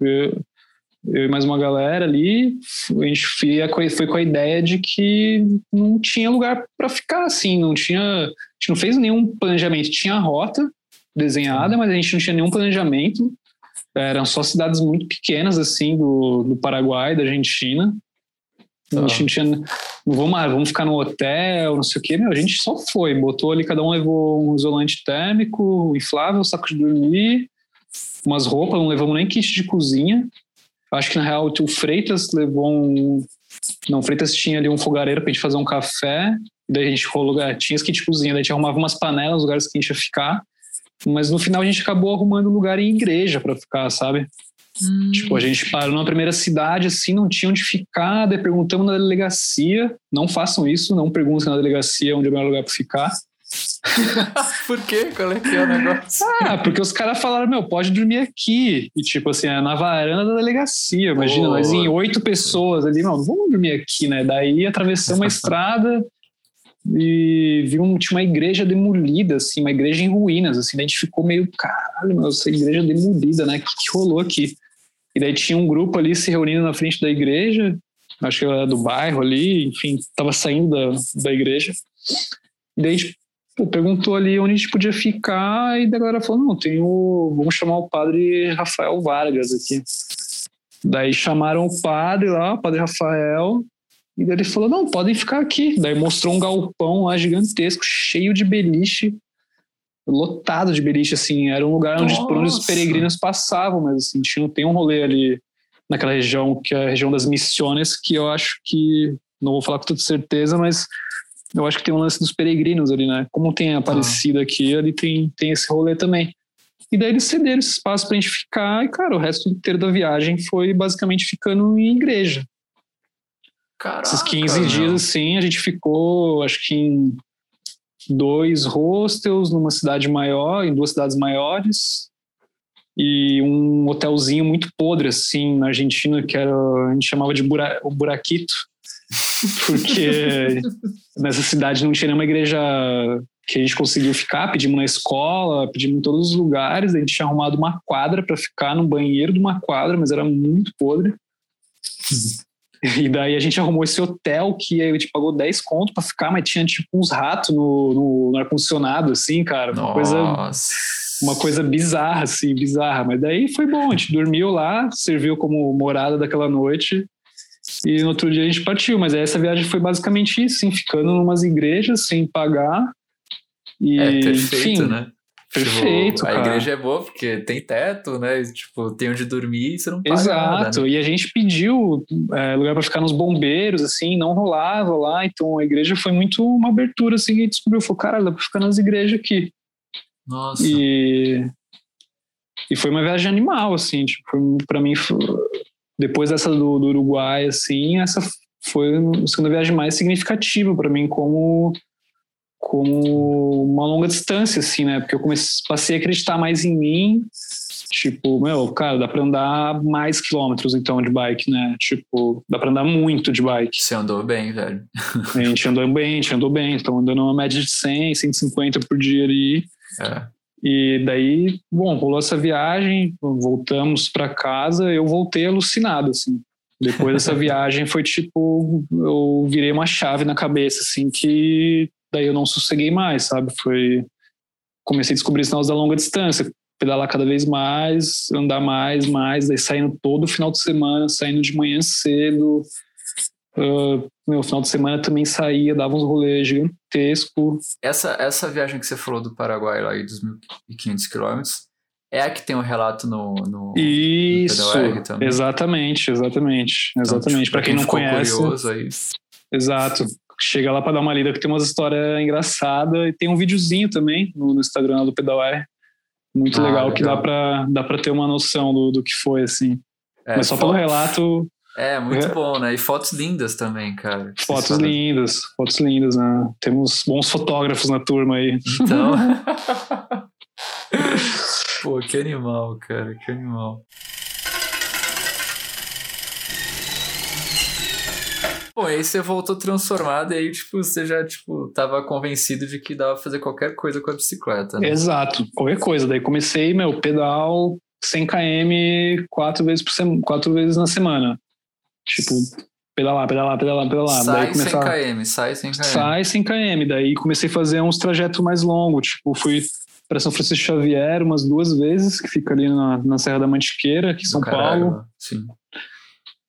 eu, e mais uma galera ali. A gente foi, com a ideia de que não tinha lugar para ficar, assim, não tinha gente não fez nenhum planejamento. Tinha a rota desenhada, mas a gente não tinha nenhum planejamento. Eram só cidades muito pequenas, assim, do, do Paraguai, da Argentina. A gente não tinha. Não vamos, vamos ficar no hotel, não sei o quê. Meu, a gente só foi. Botou ali, cada um levou um isolante térmico, inflável, saco de dormir, umas roupas, não levamos nem kit de cozinha. Acho que na real o Freitas levou um. Não, o Freitas tinha ali um fogareiro pra gente fazer um café. Daí a gente rolou, tinha kit cozinha, daí a gente arrumava umas panelas, lugares que a gente ia ficar. Mas no final a gente acabou arrumando lugar em igreja para ficar, sabe? Hum. Tipo, a gente parou numa primeira cidade, assim, não tinha onde ficar, daí perguntamos na delegacia. Não façam isso, não perguntem na delegacia onde é o melhor lugar para ficar. Por quê? Qual é que é o negócio? Ah, porque os caras falaram, meu, pode dormir aqui. E tipo assim, é na varanda da delegacia. Imagina, oh. nós em oito pessoas ali, não, vamos dormir aqui, né? Daí atravessamos uma estrada e viu um, tinha uma igreja demolida, assim, uma igreja em ruínas, assim, daí a gente ficou meio, caralho, meu, essa igreja demolida, né? O que, que rolou aqui? E daí tinha um grupo ali se reunindo na frente da igreja, acho que era do bairro ali, enfim, tava saindo da, da igreja. E daí a gente pô, perguntou ali onde a gente podia ficar, e daí a galera falou: não, tem o. Vamos chamar o padre Rafael Vargas aqui. Daí chamaram o padre lá, o padre Rafael, e daí ele falou: não, podem ficar aqui. Daí mostrou um galpão lá gigantesco, cheio de beliche, lotado de beliche, assim. Era um lugar onde, onde os peregrinos passavam, mas assim, tinha, tem um rolê ali naquela região, que é a região das missões, que eu acho que, não vou falar com toda certeza, mas eu acho que tem um lance dos peregrinos ali, né? Como tem aparecido ah. aqui, ali tem, tem esse rolê também. E daí eles cederam esse espaço pra gente ficar, e cara, o resto inteiro da viagem foi basicamente ficando em igreja. Caraca, Esses 15 dias, assim, a gente ficou, acho que em dois hostels numa cidade maior, em duas cidades maiores, e um hotelzinho muito podre, assim, na Argentina, que era, a gente chamava de bura, o Buraquito, porque nessa cidade não tinha nenhuma igreja que a gente conseguiu ficar, pedimos na escola, pedimos em todos os lugares, a gente tinha arrumado uma quadra para ficar no banheiro de uma quadra, mas era muito podre. E daí a gente arrumou esse hotel que a gente pagou 10 conto para ficar, mas tinha tipo uns ratos no, no, no ar-condicionado, assim, cara. Uma coisa, uma coisa bizarra, assim, bizarra. Mas daí foi bom, a gente dormiu lá, serviu como morada daquela noite. E no outro dia a gente partiu, mas essa viagem foi basicamente isso, assim, ficando em umas igrejas sem pagar. E, é perfeito, enfim, né? Perfeito. Tipo, a igreja é boa porque tem teto, né? Tipo, tem onde dormir e você não paga Exato. Nada, né? E a gente pediu é, lugar para ficar nos bombeiros, assim, não rolava lá. Então a igreja foi muito uma abertura, assim, e descobriu, falou, cara, dá para ficar nas igrejas aqui. Nossa. E, e foi uma viagem animal, assim, tipo, para mim, depois dessa do, do Uruguai, assim, essa foi a segunda viagem mais significativa para mim como como uma longa distância, assim, né? Porque eu comecei, passei a acreditar mais em mim. Tipo, meu, cara, dá pra andar mais quilômetros então de bike, né? Tipo, dá pra andar muito de bike. Você andou bem, velho. A gente andou bem, a gente andou bem. Então, andando uma média de 100, 150 por dia ali. É. E daí, bom, rolou essa viagem, voltamos para casa, eu voltei alucinado, assim. Depois dessa viagem foi tipo, eu virei uma chave na cabeça, assim, que daí eu não sosseguei mais, sabe? Foi comecei a descobrir sinais da longa distância, pedalar cada vez mais, andar mais, mais, daí saindo todo final de semana, saindo de manhã cedo. Uh, meu final de semana também saía, dava uns rolês gigantescos. Essa, essa viagem que você falou do Paraguai lá e dos 1.500 quilômetros, é a que tem um relato no, no Isso, no também. exatamente, exatamente, exatamente. Então, Para quem, quem não conhece, curioso aí. exato chega lá para dar uma lida, que tem umas histórias engraçadas e tem um videozinho também no, no Instagram do Pedalware. Muito ah, legal, legal, que dá para dá pra ter uma noção do, do que foi, assim. É, Mas só fotos, pelo relato. É, muito é, bom, né? E fotos lindas também, cara. Fotos lindas, fotos lindas, né? Temos bons fotógrafos na turma aí. Então. Pô, que animal, cara, que animal. Bom, aí você voltou transformado e aí, tipo, você já, tipo, tava convencido de que dava pra fazer qualquer coisa com a bicicleta, né? Exato, qualquer coisa. Daí comecei, meu, pedal 100 km quatro vezes, por semana, quatro vezes na semana. Tipo, pedalar, pedalar, pedalar, pedalar. Sai daí 100 km, sai 100 km. Sai 100 km. Daí comecei a fazer uns trajetos mais longos. Tipo, fui para São Francisco Xavier umas duas vezes, que fica ali na, na Serra da Mantiqueira, aqui em São Paulo. Sim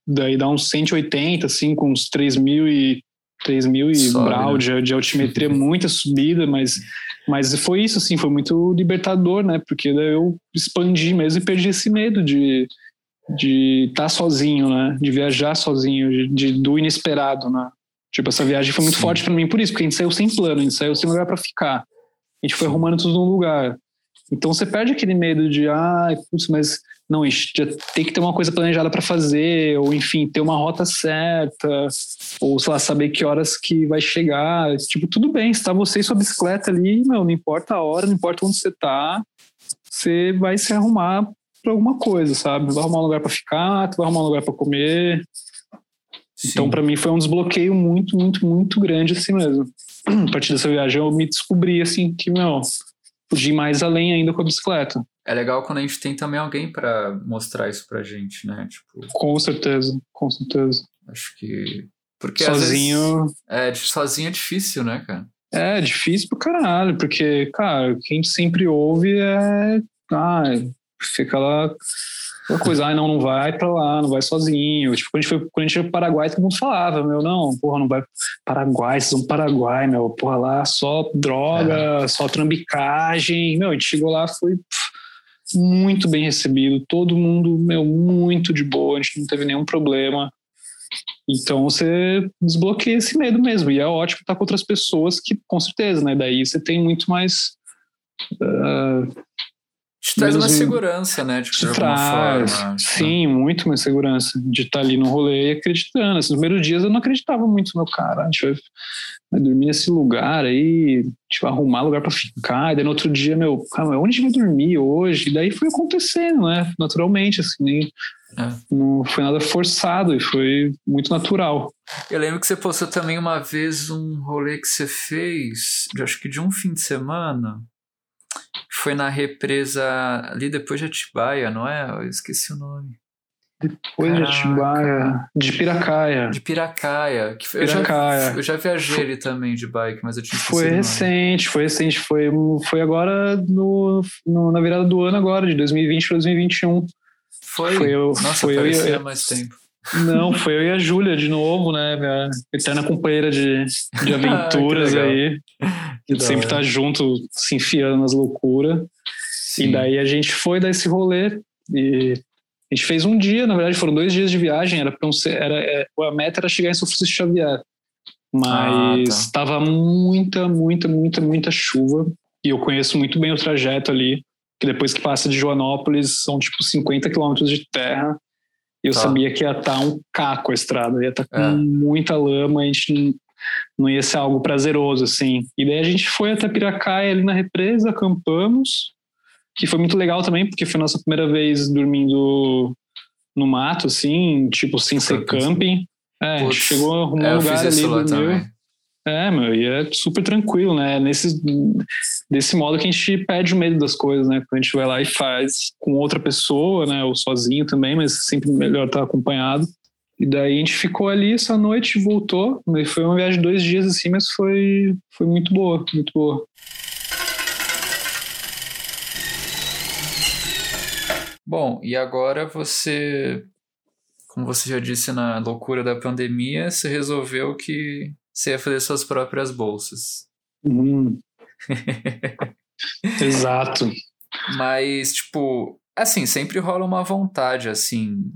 daí dá uns 180, assim, com uns 3 mil e 3 mil e brau né? de, de altimetria, muita subida, mas, mas foi isso, assim, foi muito libertador, né? Porque daí eu expandi mesmo e perdi esse medo de de estar tá sozinho, né? De viajar sozinho, de, de, do inesperado, né? Tipo, essa viagem foi muito Sim. forte para mim por isso, porque a gente saiu sem plano, a gente saiu sem lugar para ficar. A gente foi arrumando tudo num lugar. Então você perde aquele medo de, ah, putz, mas não, tem que ter uma coisa planejada para fazer, ou enfim, ter uma rota certa, ou sei lá, saber que horas que vai chegar. Tipo, tudo bem, está você e sua bicicleta ali, meu, não importa a hora, não importa onde você tá, você vai se arrumar para alguma coisa, sabe? Vai arrumar um lugar para ficar, vai arrumar um lugar para comer. Sim. Então, para mim, foi um desbloqueio muito, muito, muito grande assim mesmo. A partir dessa viagem, eu me descobri assim que, meu, podia ir mais além ainda com a bicicleta é legal quando a gente tem também alguém para mostrar isso pra gente, né? Tipo, com certeza, com certeza. Acho que. Porque sozinho. Vezes, é, sozinho é difícil, né, cara? É, difícil pro caralho, porque, cara, o que a gente sempre ouve é. Ah, fica lá. Aquela coisa, ah, não, não vai pra lá, não vai sozinho. Tipo, quando a gente foi, quando a gente foi pro Paraguai, todo mundo falava, meu, não, porra, não vai Paraguai, vocês vão Paraguai, meu, porra, lá só droga, é. só trambicagem. Meu, a gente chegou lá, foi. Pff, muito bem recebido, todo mundo, meu, muito de boa, a gente não teve nenhum problema. Então você desbloqueia esse medo mesmo. E é ótimo estar com outras pessoas que, com certeza, né? Daí você tem muito mais. Uh, Te traz uma segurança, né? De, de traz, forma. Né? Sim, muito mais segurança de estar ali no rolê e acreditando. Assim, nos primeiros dias eu não acreditava muito no cara. A gente vai, vai dormir nesse lugar aí, a gente vai arrumar lugar para ficar. E daí no outro dia, meu, cara, onde a gente vai dormir hoje? E daí foi acontecendo, né? Naturalmente, assim, nem, é. não foi nada forçado e foi muito natural. Eu lembro que você postou também uma vez um rolê que você fez, acho que de um fim de semana foi na represa ali depois de Atibaia, não é? Eu esqueci o nome. Depois Caraca. de Atibaia. De Piracaia. De Piracaia. Que foi, Piracaia. Eu, já, eu já viajei foi, ali também de bike, mas eu tinha Foi recente, foi recente. Foi, foi agora no, no, na virada do ano agora, de 2020 para 2021. Foi? foi eu, Nossa, foi parecia eu, mais tempo. Não, foi eu e a Júlia de novo, né? Minha eterna companheira de, de aventuras aí. Que sempre tá junto, se enfiando nas loucuras. E daí a gente foi dar esse rolê. E a gente fez um dia, na verdade, foram dois dias de viagem. Era, um, era é, a meta era chegar em São Francisco Xavier. Mas ah, tá. muita, muita, muita, muita chuva. E eu conheço muito bem o trajeto ali. Que depois que passa de Joanópolis, são tipo 50 quilômetros de terra eu tá. sabia que ia estar tá um caco a estrada, ia estar tá com é. muita lama, a gente não ia ser algo prazeroso, assim. E daí a gente foi até Piracaia, ali na represa, acampamos, que foi muito legal também, porque foi a nossa primeira vez dormindo no mato, assim, tipo, sem ser camping. É, a gente chegou a arrumar um lugar ali, dormiu. É, meu, e é super tranquilo, né? Nesse, desse modo que a gente perde o medo das coisas, né? Quando a gente vai lá e faz com outra pessoa, né? Ou sozinho também, mas sempre melhor estar acompanhado. E daí a gente ficou ali essa noite e voltou. Foi uma viagem de dois dias assim, mas foi, foi muito boa, muito boa. Bom, e agora você, como você já disse na loucura da pandemia, você resolveu que você ia fazer suas próprias bolsas. Hum. Exato. Mas, tipo, assim, sempre rola uma vontade, assim.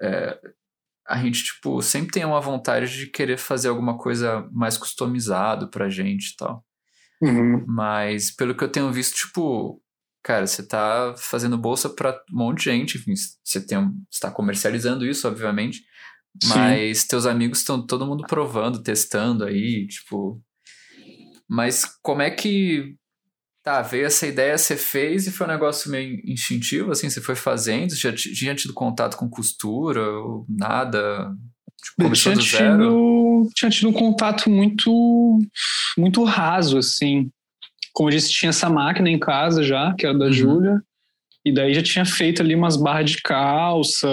É, a gente, tipo, sempre tem uma vontade de querer fazer alguma coisa mais customizado pra gente e tal. Uhum. Mas, pelo que eu tenho visto, tipo, cara, você tá fazendo bolsa pra um monte de gente, enfim, você tem, está comercializando isso, obviamente. Mas Sim. teus amigos estão todo mundo provando, testando aí, tipo. Mas como é que. Tá, veio essa ideia, você fez e foi um negócio meio instintivo, assim, você foi fazendo, já tinha tido contato com costura ou nada? Tipo, começou tinha tido, tinha tido um contato muito, muito raso, assim. Como eu disse, tinha essa máquina em casa já, que era da uhum. Júlia, e daí já tinha feito ali umas barras de calça,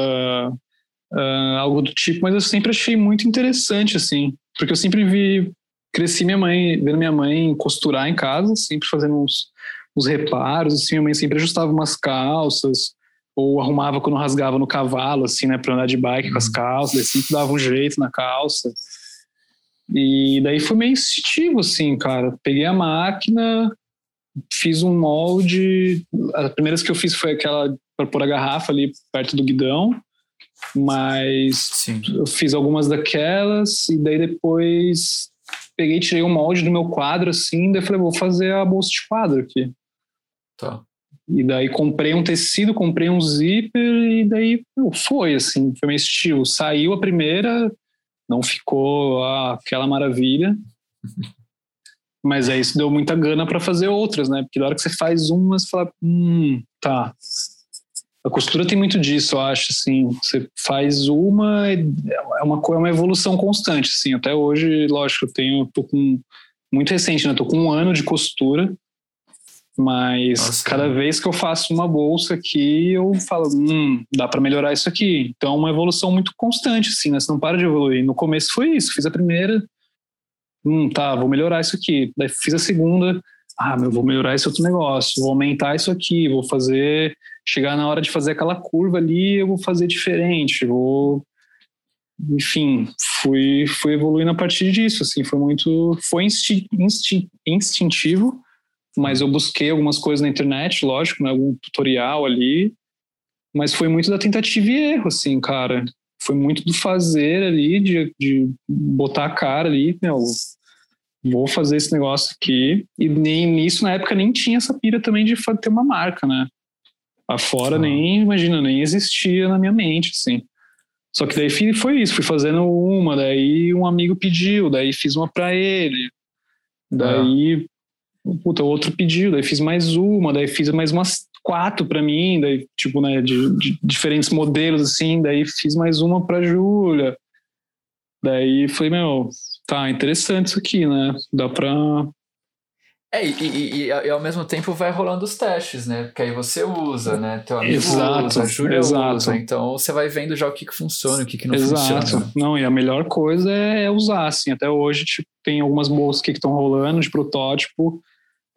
uh, algo do tipo, mas eu sempre achei muito interessante, assim, porque eu sempre vi, cresci minha mãe, vendo minha mãe costurar em casa, sempre fazendo uns, uns reparos, assim, minha mãe sempre ajustava umas calças, ou arrumava quando rasgava no cavalo, assim, né, para andar de bike com as uhum. calças, sempre dava um jeito na calça. E daí foi meio instintivo, assim, cara. Peguei a máquina, fiz um molde. A primeira que eu fiz foi aquela para pôr a garrafa ali perto do guidão. Mas Sim. eu fiz algumas daquelas e daí depois peguei, tirei um molde do meu quadro assim, daí falei, vou fazer a bolsa de quadro aqui. Tá. E daí comprei um tecido, comprei um zíper e daí foi assim, foi meu estilo. Saiu a primeira, não ficou ah, aquela maravilha. Mas aí isso deu muita gana para fazer outras, né? Porque na hora que você faz uma, você fala, hum, tá, a costura tem muito disso, eu acho, assim, você faz uma, é uma, é uma evolução constante, assim, até hoje, lógico, eu tenho, tô com, muito recente, né, tô com um ano de costura, mas Nossa, cada é. vez que eu faço uma bolsa aqui, eu falo, hum, dá para melhorar isso aqui, então é uma evolução muito constante, assim, né, você não para de evoluir, no começo foi isso, fiz a primeira, hum, tá, vou melhorar isso aqui, daí fiz a segunda, ah, meu, vou melhorar esse outro negócio, vou aumentar isso aqui, vou fazer chegar na hora de fazer aquela curva ali, eu vou fazer diferente, vou enfim, fui fui evoluindo a partir disso, assim, foi muito foi insti, insti, instintivo, mas eu busquei algumas coisas na internet, lógico, né, algum tutorial ali, mas foi muito da tentativa e erro, assim, cara. Foi muito do fazer ali, de, de botar a cara ali, meu, vou fazer esse negócio aqui. E nem nisso, na época, nem tinha essa pira também de ter uma marca, né? Afora ah. nem, imagina, nem existia na minha mente, assim. Só que daí foi isso, fui fazendo uma, daí um amigo pediu, daí fiz uma para ele. Daí, ah. puta, outro pediu, daí fiz mais uma, daí fiz mais umas quatro para mim, daí, tipo, né, de, de, diferentes modelos, assim, daí fiz mais uma pra Júlia. Daí falei, meu, tá interessante isso aqui, né? Dá pra, é, e, e, e, ao mesmo tempo vai rolando os testes, né? Porque aí você usa, né? Teu amigo exato, usa, a Júlia exato. usa. Então você vai vendo já o que, que funciona, o que, que não exato. funciona. Não, e a melhor coisa é usar, assim. Até hoje, tipo, tem algumas bolsas que estão rolando de protótipo.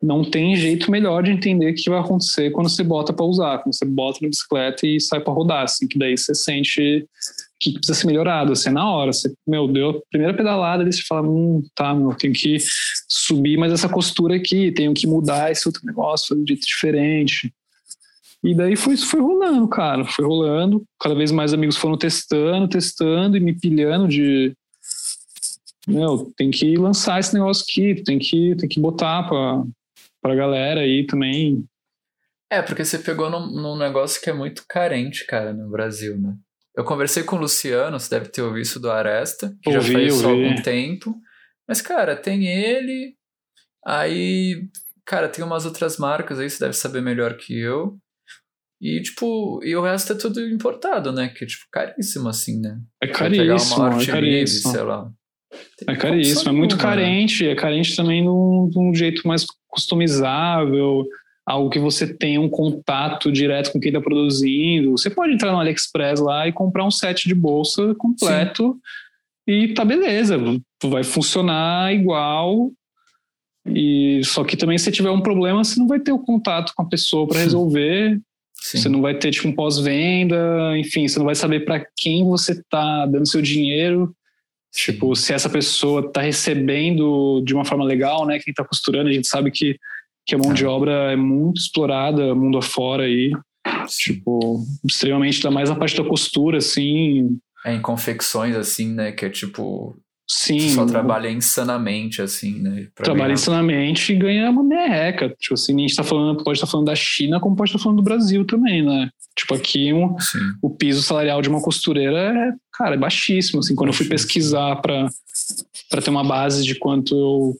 Não tem jeito melhor de entender o que vai acontecer quando você bota para usar. Quando você bota na bicicleta e sai para rodar, assim. Que daí você sente que precisa ser melhorado, assim, na hora. Você, meu, deu a primeira pedalada, ali você fala, hum, tá, meu, tenho que subir mais essa costura aqui, tenho que mudar esse outro negócio, fazer um jeito diferente. E daí foi, foi rolando, cara, foi rolando. Cada vez mais amigos foram testando, testando e me pilhando de. Meu, tem que lançar esse negócio aqui, tem que, tem que botar pra, pra galera aí também. É, porque você pegou num, num negócio que é muito carente, cara, no Brasil, né? Eu conversei com o Luciano, você deve ter ouvido isso do Aresta, que ouvi, já fez há algum tempo. Mas, cara, tem ele. Aí, cara, tem umas outras marcas aí, você deve saber melhor que eu. E, tipo, e o resto é tudo importado, né? Que é, tipo, caríssimo, assim, né? É caríssimo, é caríssimo. sei lá. é caríssimo, é muito né? carente. É carente também de um jeito mais customizável algo que você tenha um contato direto com quem está produzindo. Você pode entrar no AliExpress lá e comprar um set de bolsa completo Sim. e tá beleza, vai funcionar igual. E só que também se tiver um problema, você não vai ter o contato com a pessoa para resolver. Sim. Você não vai ter tipo um pós-venda, enfim, você não vai saber para quem você está dando seu dinheiro. Tipo, se essa pessoa está recebendo de uma forma legal, né? Quem está costurando, a gente sabe que que a mão de obra é muito explorada mundo afora aí. Tipo, extremamente, ainda mais na parte da costura, assim. É, em confecções, assim, né? Que é tipo. Sim. Só trabalha insanamente, assim, né? Trabalha ganhar... insanamente e ganha uma merreca. Tipo assim, a gente tá falando, pode estar tá falando da China, como pode estar tá falando do Brasil também, né? Tipo, aqui um, o piso salarial de uma costureira é, cara, é baixíssimo. Assim, quando baixíssimo. eu fui pesquisar para ter uma base de quanto eu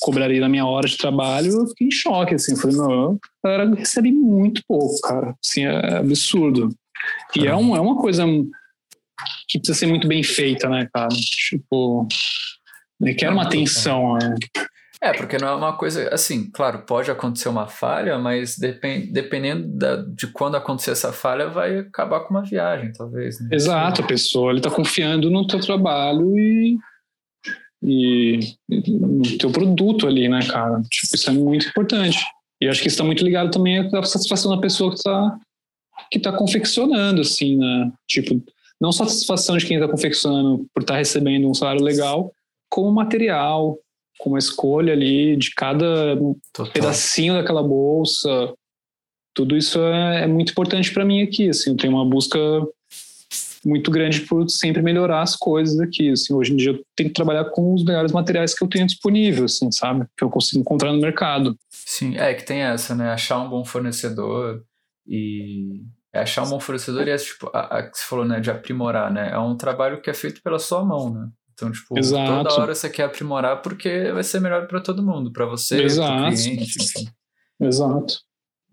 cobraria na minha hora de trabalho, eu fiquei em choque, assim. Falei, não, a galera recebe muito pouco, cara. Assim, é absurdo. E é, um, é uma coisa que precisa ser muito bem feita, né, cara? Tipo, requer uma atenção, né? É, porque não é uma coisa assim, claro, pode acontecer uma falha, mas depend, dependendo da, de quando acontecer essa falha, vai acabar com uma viagem, talvez. Né? Exato, a pessoa ele está confiando no teu trabalho e e no teu produto ali, né, cara? Tipo, isso é muito importante. E acho que isso está muito ligado também à satisfação da pessoa que está que tá confeccionando, assim, né? Tipo, não só a satisfação de quem está confeccionando por estar tá recebendo um salário legal, como material, como a escolha ali de cada Total. pedacinho daquela bolsa. Tudo isso é, é muito importante para mim aqui, assim, eu tenho uma busca muito grande por sempre melhorar as coisas aqui. Assim, hoje em dia eu tenho que trabalhar com os melhores materiais que eu tenho disponível, assim, sabe? Que eu consigo encontrar no mercado. Sim, é que tem essa, né? Achar um bom fornecedor e é achar um bom fornecedor e é tipo, a, a, que você falou, né, de aprimorar, né? É um trabalho que é feito pela sua mão, né? Então, tipo, Exato. toda hora você quer aprimorar porque vai ser melhor para todo mundo, para você, para o cliente, enfim. Exato.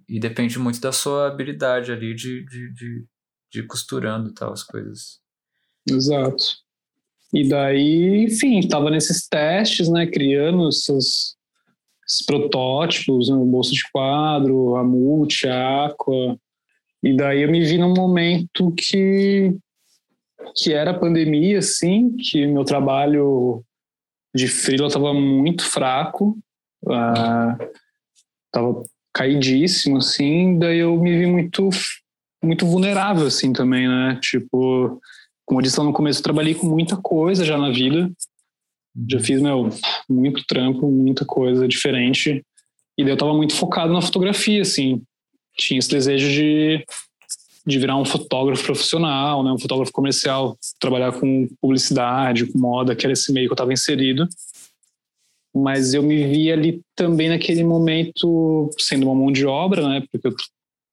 E depende muito da sua habilidade ali de, de, de, de costurando e tal as coisas. Exato. E daí, enfim, estava nesses testes, né, criando esses, esses protótipos, né, o bolso de quadro, a multi, a aqua. E daí eu me vi num momento que que era pandemia, assim, que meu trabalho de freela estava muito fraco, uh, tava caidíssimo, assim, daí eu me vi muito muito vulnerável, assim, também, né? Tipo, como eu disse lá no começo, eu trabalhei com muita coisa já na vida. Já fiz, meu, muito trampo, muita coisa diferente. E daí eu tava muito focado na fotografia, assim. Tinha esse desejo de, de virar um fotógrafo profissional, né? Um fotógrafo comercial, trabalhar com publicidade, com moda, que era esse meio que eu tava inserido. Mas eu me vi ali também naquele momento sendo uma mão de obra, né? Porque eu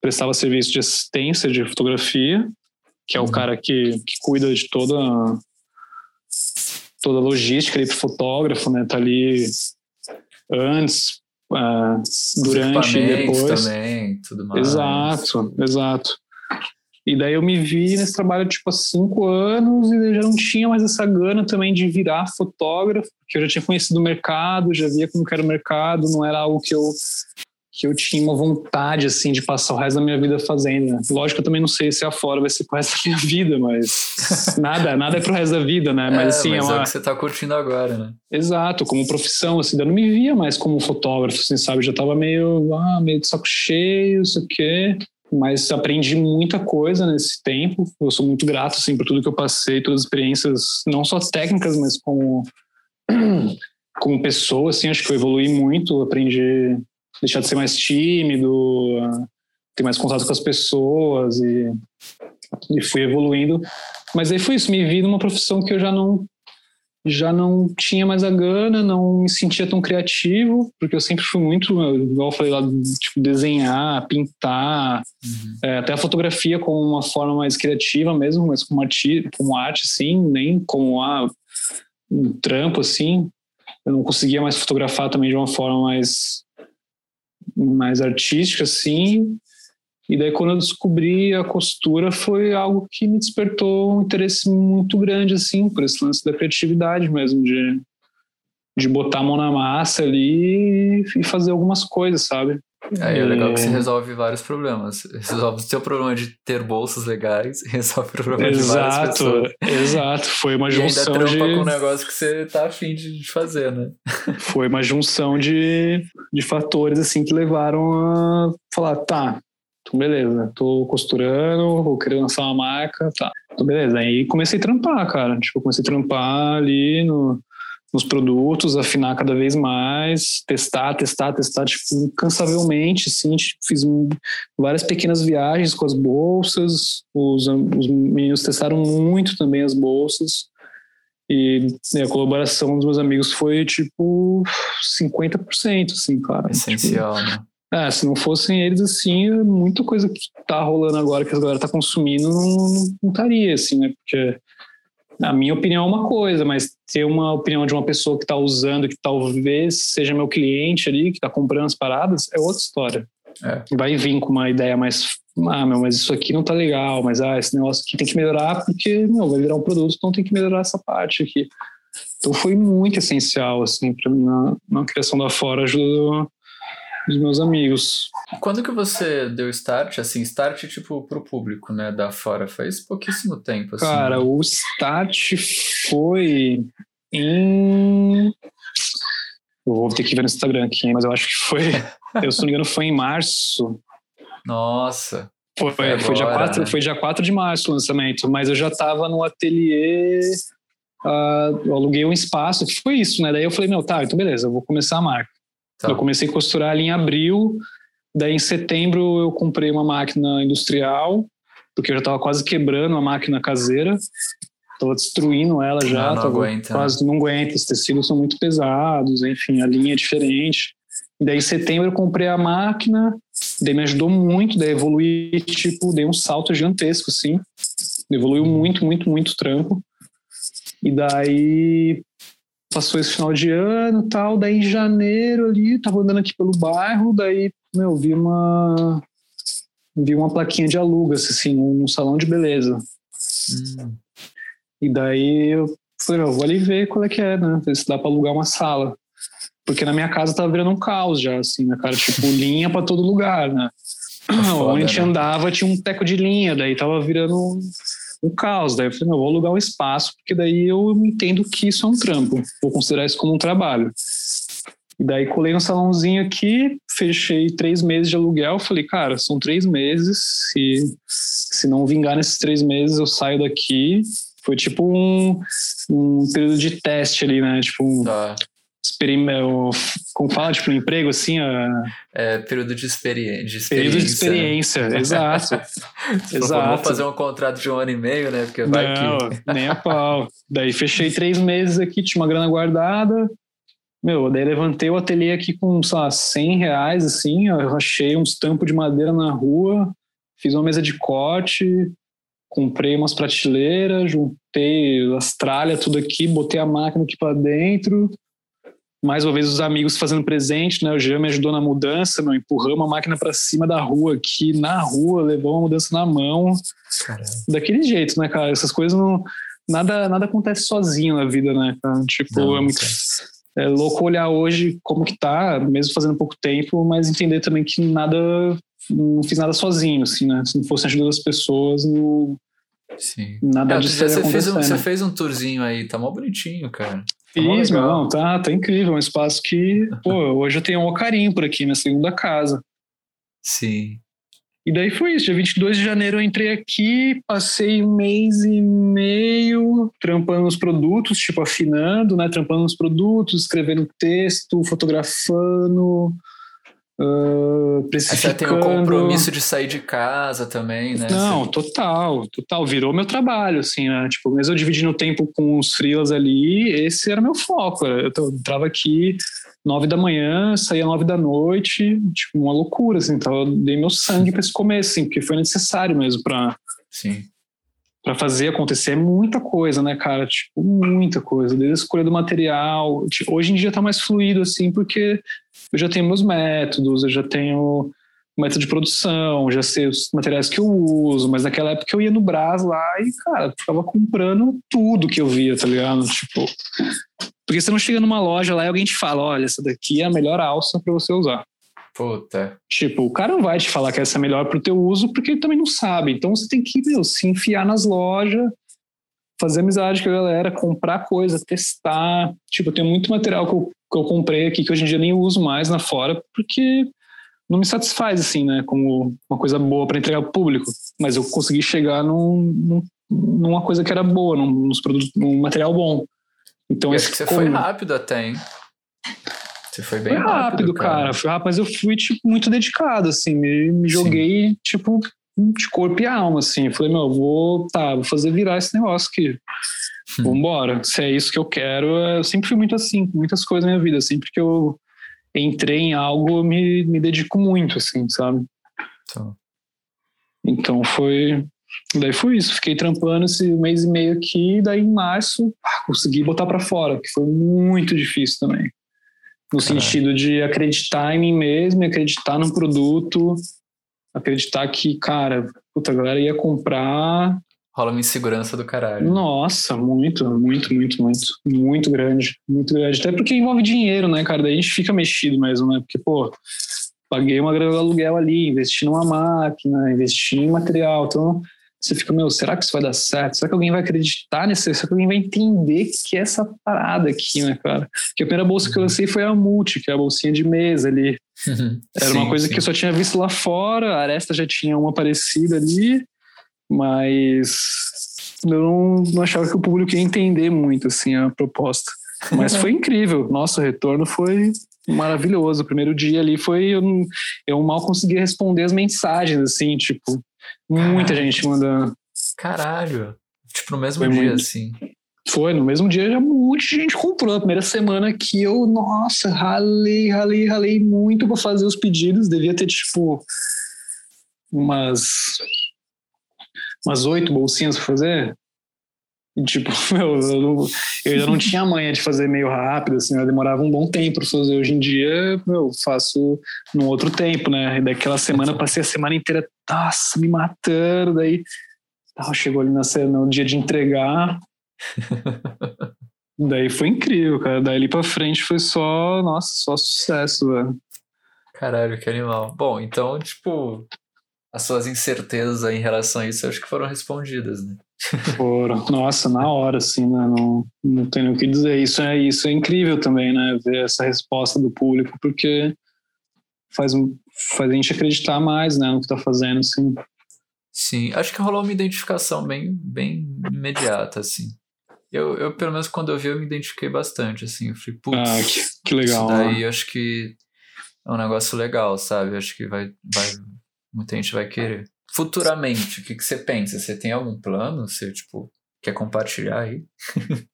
prestava serviço de assistência de fotografia, que é o uhum. cara que, que cuida de toda toda a logística para o fotógrafo, né? Tá ali antes, uh, durante e depois. também, tudo mais. Exato, exato. E daí eu me vi nesse trabalho tipo há cinco anos e já não tinha mais essa gana também de virar fotógrafo, porque eu já tinha conhecido o mercado, já via como era o mercado, não era algo que eu que eu tinha uma vontade assim de passar o resto da minha vida fazendo. Né? Lógico que eu também não sei se a fora vai ser pro resto da minha vida, mas nada, nada é pro resto da vida, né? Mas é, assim, mas é, uma... é o que você tá curtindo agora, né? Exato, como profissão, assim, eu não me via mais como fotógrafo, assim, sabe? Eu já tava meio, ah, meio de saco cheio, isso aqui mas aprendi muita coisa nesse tempo. Eu sou muito grato assim por tudo que eu passei, todas as experiências, não só técnicas, mas como como pessoa, assim, acho que eu evolui muito, aprendi deixar de ser mais tímido, ter mais contato com as pessoas e, e fui evoluindo. Mas aí foi isso, me vi numa profissão que eu já não já não tinha mais a gana, não me sentia tão criativo, porque eu sempre fui muito, igual eu falei lá, tipo, desenhar, pintar, uhum. é, até a fotografia como uma forma mais criativa mesmo, mas como arte, como arte, assim, nem como ah, um trampo, assim. Eu não conseguia mais fotografar também de uma forma mais, mais artística, assim. E daí, quando eu descobri a costura, foi algo que me despertou um interesse muito grande, assim, por esse lance da criatividade mesmo, de, de botar a mão na massa ali e fazer algumas coisas, sabe? Aí é, é legal que você resolve vários problemas. Resolve o seu problema de ter bolsas legais, resolve o problema exato, de várias pessoas. Exato, foi uma junção e ainda trampa de... com um negócio que você tá afim de fazer, né? Foi uma junção de, de fatores, assim, que levaram a falar, tá, então, beleza, tô costurando, vou querer lançar uma marca, tá. Então, beleza. Aí comecei a trampar, cara. Tipo, comecei a trampar ali no, nos produtos, afinar cada vez mais, testar, testar, testar, tipo, incansavelmente, assim, tipo, fiz várias pequenas viagens com as bolsas, os, os meninos testaram muito também as bolsas, e né, a colaboração dos meus amigos foi, tipo, 50%, assim, cara. Essencial, tipo, né? É, se não fossem eles, assim, muita coisa que tá rolando agora, que a galera tá consumindo, não, não estaria, assim, né? Porque a minha opinião é uma coisa, mas ter uma opinião de uma pessoa que tá usando, que talvez seja meu cliente ali, que tá comprando as paradas, é outra história. É. Vai vir com uma ideia mais, ah, meu, mas isso aqui não tá legal, mas ah, esse negócio aqui tem que melhorar porque, não, vai virar um produto, então tem que melhorar essa parte aqui. Então foi muito essencial, assim, para mim, na, na criação da Fora, ajudou dos meus amigos. Quando que você deu start, assim, start tipo pro público, né, da fora? Faz pouquíssimo tempo, assim. Cara, o start foi em... Eu vou ter que ver no Instagram aqui, mas eu acho que foi, eu se não me engano, foi em março. Nossa. Foi, foi, agora, foi, dia 4, né? foi dia 4 de março o lançamento, mas eu já estava no ateliê, uh, eu aluguei um espaço, que foi isso, né? Daí eu falei, meu, tá, então beleza, eu vou começar a marca. Tá. Eu comecei a costurar ali em abril, daí em setembro eu comprei uma máquina industrial, porque eu já estava quase quebrando a máquina caseira, estava destruindo ela já, não, não aguenta, né? quase não aguenta, os tecidos são muito pesados, enfim, a linha é diferente. E daí em setembro eu comprei a máquina, daí me ajudou muito, daí evoluí, tipo, dei um salto gigantesco, assim, evoluiu muito, muito, muito trampo. E daí passou esse final de ano tal, daí em janeiro ali, tava andando aqui pelo bairro, daí, meu, vi uma vi uma plaquinha de alugas, assim, num salão de beleza. Hum. E daí eu falei, eu vou ali ver qual é que é, né, ver se dá pra alugar uma sala. Porque na minha casa tava virando um caos já, assim, né, cara, tipo, linha pra todo lugar, né. Tá foda, Onde a gente né? andava tinha um teco de linha, daí tava virando um caos. Daí eu falei, não, vou alugar um espaço, porque daí eu entendo que isso é um trampo, vou considerar isso como um trabalho. E daí colei no salãozinho aqui, fechei três meses de aluguel, falei, cara, são três meses, se, se não vingar nesses três meses eu saio daqui. Foi tipo um, um período de teste ali, né? Tipo, um, tá como fala, tipo, um emprego assim? A... É, período de, experi de experiência. Período de experiência, exato. exato. Vamos fazer um contrato de um ano e meio, né? Porque vai Não, que... nem a pau. Daí fechei três meses aqui, tinha uma grana guardada, Meu, daí levantei o ateliê aqui com, sei lá, 100 reais, assim, eu achei uns tampos de madeira na rua, fiz uma mesa de corte, comprei umas prateleiras, juntei as tralhas, tudo aqui, botei a máquina aqui para dentro. Mais uma vez os amigos fazendo presente, né? O Jean me ajudou na mudança, meu, empurramos a máquina para cima da rua aqui, na rua, levou a mudança na mão. Caramba. Daquele jeito, né, cara? Essas coisas não nada nada acontece sozinho na vida, né, cara? Tipo, não, é muito é louco olhar hoje como que tá, mesmo fazendo pouco tempo, mas entender também que nada não fiz nada sozinho, assim, né? Se não fosse a ajuda das pessoas, não, Sim. nada é, disso você fez, um, você fez um tourzinho aí, tá mó bonitinho, cara. Tá Fiz, não, tá, tá incrível. Um espaço que, pô, hoje eu tenho um carinho por aqui, minha segunda casa. Sim. E daí foi isso. Dia 22 de janeiro eu entrei aqui, passei um mês e meio trampando os produtos, tipo, afinando, né? Trampando os produtos, escrevendo texto, fotografando, Uh, Você tem o compromisso de sair de casa também, né? Não, total, total. Virou meu trabalho, assim, né? Tipo, mesmo eu dividindo o tempo com os frilas ali, esse era meu foco. Eu entrava aqui nove da manhã, saía nove da noite, tipo, uma loucura, assim. Então eu dei meu sangue para esse começo, assim, porque foi necessário mesmo para Sim. Para fazer acontecer é muita coisa, né, cara? Tipo, muita coisa. Desde a escolha do material. Tipo, hoje em dia tá mais fluido, assim, porque eu já tenho meus métodos, eu já tenho método de produção, já sei os materiais que eu uso, mas naquela época eu ia no Brás lá e, cara, ficava comprando tudo que eu via, tá ligado? Tipo, porque você não chega numa loja lá e alguém te fala, olha, essa daqui é a melhor alça para você usar. Puta. Tipo, o cara não vai te falar que essa é melhor pro teu uso porque ele também não sabe. Então você tem que, meu, se enfiar nas lojas, fazer amizade com a galera, comprar coisa, testar. Tipo, eu tenho muito material que eu, que eu comprei aqui que hoje em dia nem uso mais na fora, porque não me satisfaz, assim, né? Como uma coisa boa para entregar ao público. Mas eu consegui chegar num, num, numa coisa que era boa, num, nos produtos, num material bom. Então, acho que você como... foi rápido até, hein? Você foi bem foi rápido, rápido cara. cara. Foi rápido, mas eu fui, tipo, muito dedicado, assim. Me, me joguei, Sim. tipo, de corpo e alma, assim. Falei, meu, vou, tá, vou fazer virar esse negócio aqui. Hum. Vambora. Se é isso que eu quero, eu sempre fui muito assim, muitas coisas na minha vida. Sempre que eu entrei em algo, eu me, me dedico muito, assim, sabe? Então, então foi. Daí foi isso. Fiquei trampando esse mês e meio aqui, daí em março, ah, consegui botar para fora, que foi muito difícil também. No sentido de acreditar em mim mesmo, acreditar no produto, acreditar que, cara, puta, a galera ia comprar. Rola uma insegurança do caralho. Nossa, muito, muito, muito, muito. Muito grande. Muito grande. Até porque envolve dinheiro, né, cara? Daí a gente fica mexido mesmo, né? Porque, pô, paguei uma grana de aluguel ali, investi numa máquina, investi em material. Então, você fica, meu, será que isso vai dar certo? Será que alguém vai acreditar nisso? Será que alguém vai entender que é essa parada aqui, né, cara? Porque a primeira bolsa que eu lancei foi a Multi, que é a bolsinha de mesa ali. Era sim, uma coisa sim. que eu só tinha visto lá fora, a Aresta já tinha uma parecida ali, mas eu não, não achava que o público ia entender muito, assim, a proposta. Mas foi incrível. Nossa, o retorno foi maravilhoso. O primeiro dia ali foi. Eu, eu mal conseguia responder as mensagens, assim, tipo, Muita Caralho. gente mandando. Caralho. Tipo, no mesmo Foi dia, muito... assim. Foi, no mesmo dia já muita gente comprou. A primeira semana que eu, nossa, ralei, ralei, ralei muito para fazer os pedidos. Devia ter, tipo, umas umas oito bolsinhas para fazer. E, tipo, meu, eu, não, eu ainda não tinha manha de fazer meio rápido, assim, eu demorava um bom tempo para fazer. Hoje em dia, eu faço no outro tempo, né? E daquela semana, passei a semana inteira, nossa, me matando, daí ah, chegou ali na, no dia de entregar. Daí foi incrível, cara. Daí ali pra frente foi só, nossa, só sucesso, velho. Caralho, que animal. Bom, então, tipo, as suas incertezas em relação a isso, acho que foram respondidas, né? Foram. Nossa, na hora, assim, né? Não, não tenho o que dizer. Isso é, isso é incrível também, né? Ver essa resposta do público, porque faz, faz a gente acreditar mais, né? No que tá fazendo, assim. Sim, acho que rolou uma identificação bem, bem imediata, assim. Eu, eu, pelo menos, quando eu vi, eu me identifiquei bastante, assim. Eu falei, putz, ah, que, que legal. Isso daí, né? acho que é um negócio legal, sabe? Acho que vai, vai, muita gente vai querer futuramente, o que, que você pensa? Você tem algum plano? Você, tipo, quer compartilhar aí?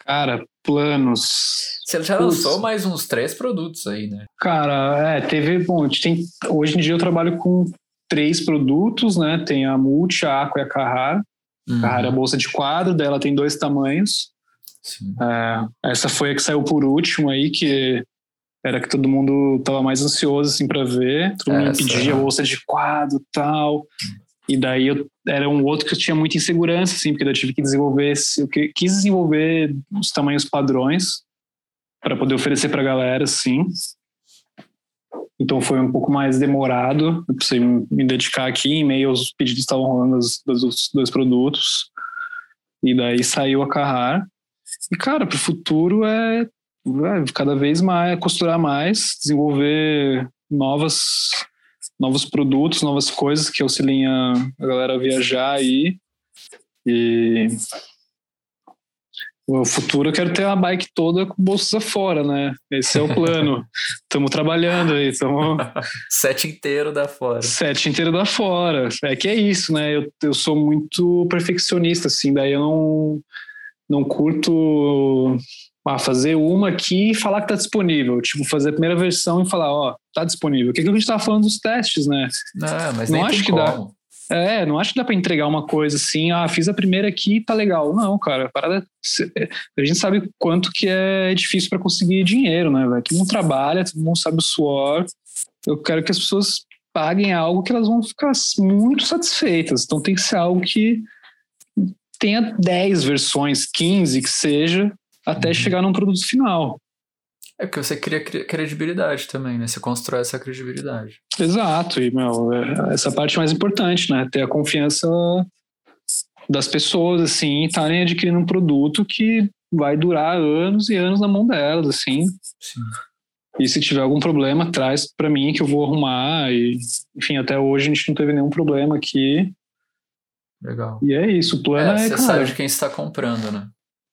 Cara, planos. Você já lançou mais uns três produtos aí, né? Cara, é, teve. Bom, a gente tem. Hoje em dia eu trabalho com três produtos, né? Tem a Multi, a Aqua e a Carrara. Uhum. É a bolsa de quadro, dela tem dois tamanhos. É, essa foi a que saiu por último aí, que era que todo mundo tava mais ansioso assim para ver. Todo mundo essa, pedia né? bolsa de quadro tal. E daí eu, era um outro que eu tinha muita insegurança, assim, porque eu tive que desenvolver, eu quis desenvolver os tamanhos padrões para poder oferecer para a galera, assim. Então foi um pouco mais demorado, eu precisei me dedicar aqui, em meio aos pedidos estavam rolando dos, dos dois produtos. E daí saiu a Carrar. E, cara, para o futuro é, é, cada vez mais, costurar mais, desenvolver novas novos produtos, novas coisas que auxiliem a, a galera a viajar aí. E no futuro eu quero ter uma bike toda com bolsas afora, né? Esse é o plano. Estamos trabalhando aí, estamos... Set inteiro da fora. Set inteiro da fora. É que é isso, né? Eu, eu sou muito perfeccionista, assim, daí eu não, não curto ah, fazer uma aqui e falar que tá disponível. Tipo, fazer a primeira versão e falar, ó, tá disponível. Que é que a gente tava falando dos testes, né? Não, mas não acho que como. dá. É, não acho que dá para entregar uma coisa assim, ah, fiz a primeira aqui, tá legal. Não, cara, a parada. A gente sabe quanto que é difícil para conseguir dinheiro, né, velho? Todo mundo trabalha, todo mundo sabe o suor. Eu quero que as pessoas paguem algo que elas vão ficar muito satisfeitas. Então tem que ser algo que tenha 10 versões, 15 que seja, até uhum. chegar num produto final. É porque você cria credibilidade também, né? Você constrói essa credibilidade. Exato, e meu, é, essa parte mais importante, né? Ter a confiança das pessoas, assim, estarem adquirindo um produto que vai durar anos e anos na mão delas, assim. Sim. E se tiver algum problema, traz para mim que eu vou arrumar. E, enfim, até hoje a gente não teve nenhum problema aqui. Legal. E é isso. O plano é. é você sabe de quem está comprando, né?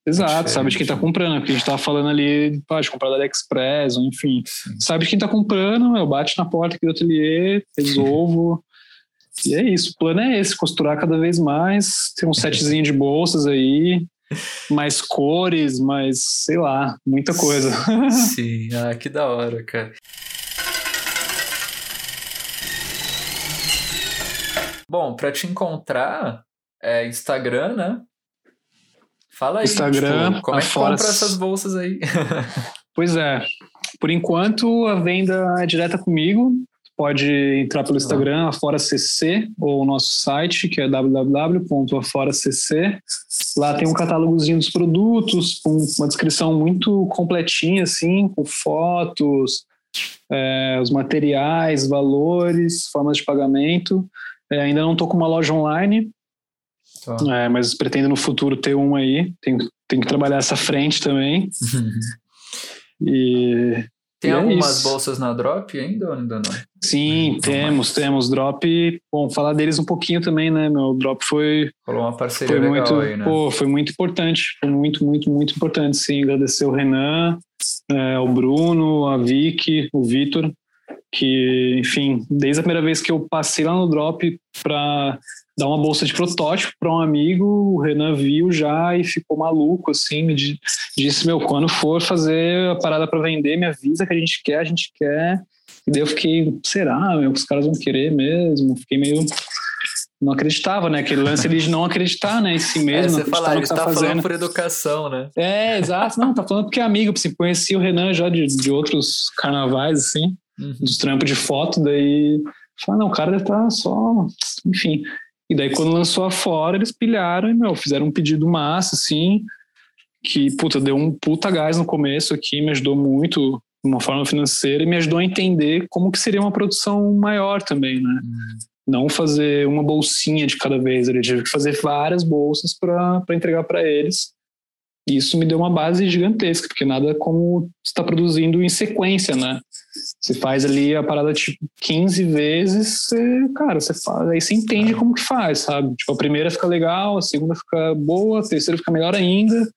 Exato, sabe de quem está comprando, porque a gente estava falando ali, pode comprar da AliExpress, ou enfim. Sim. Sabe de quem está comprando, eu bate na porta aqui do ateliê, resolvo. e é isso, o plano é esse, costurar cada vez mais, ter um setzinho de bolsas aí, mais cores, mais, sei lá, muita coisa. Sim, ah, que da hora, cara. Bom, para te encontrar, é Instagram, né? Fala aí, Instagram, tipo, como é que compra essas bolsas aí? pois é. Por enquanto, a venda é direta comigo. Pode entrar pelo Instagram, AforaCC, ou o nosso site, que é www.aforacc. Lá tem um catálogozinho dos produtos, com uma descrição muito completinha, assim, com fotos, é, os materiais, valores, formas de pagamento. É, ainda não estou com uma loja online, É, mas pretendo no futuro ter um aí. Tem, tem que trabalhar essa frente também. e. Tem e é algumas é bolsas na Drop ainda ou ainda não? Sim, temos, temos. Drop, bom, falar deles um pouquinho também, né, meu? Drop foi. Falou uma parceria foi muito, aí, né? Pô, foi muito importante. Foi muito, muito, muito importante, sim. Agradecer o Renan, é, o Bruno, a Vicky, o Vitor, que, enfim, desde a primeira vez que eu passei lá no Drop para dar uma bolsa de protótipo para um amigo, o Renan viu já e ficou maluco, assim, me disse, meu, quando for fazer a parada para vender, me avisa que a gente quer, a gente quer. E daí eu fiquei, será, meu, os caras vão querer mesmo? Fiquei meio não acreditava, né? Aquele lance de não acreditar, né, em si mesmo. É, você fala, ele tá, tá falando por educação, né? É, exato. Não, tá falando porque é amigo, assim, conheci o Renan já de, de outros carnavais, assim, uhum. dos trampos de foto, daí fala, não, o cara tá só, enfim. E daí, quando lançou a Fora, eles pilharam e, meu, fizeram um pedido massa, assim, que, puta, deu um puta gás no começo aqui, me ajudou muito de uma forma financeira e me ajudou a entender como que seria uma produção maior também, né? Hum. Não fazer uma bolsinha de cada vez, ele tive que fazer várias bolsas para entregar para eles. E isso me deu uma base gigantesca, porque nada como está produzindo em sequência, né? Você faz ali a parada tipo 15 vezes, você, cara, você faz, aí você entende como que faz, sabe? Tipo, a primeira fica legal, a segunda fica boa, a terceira fica melhor ainda.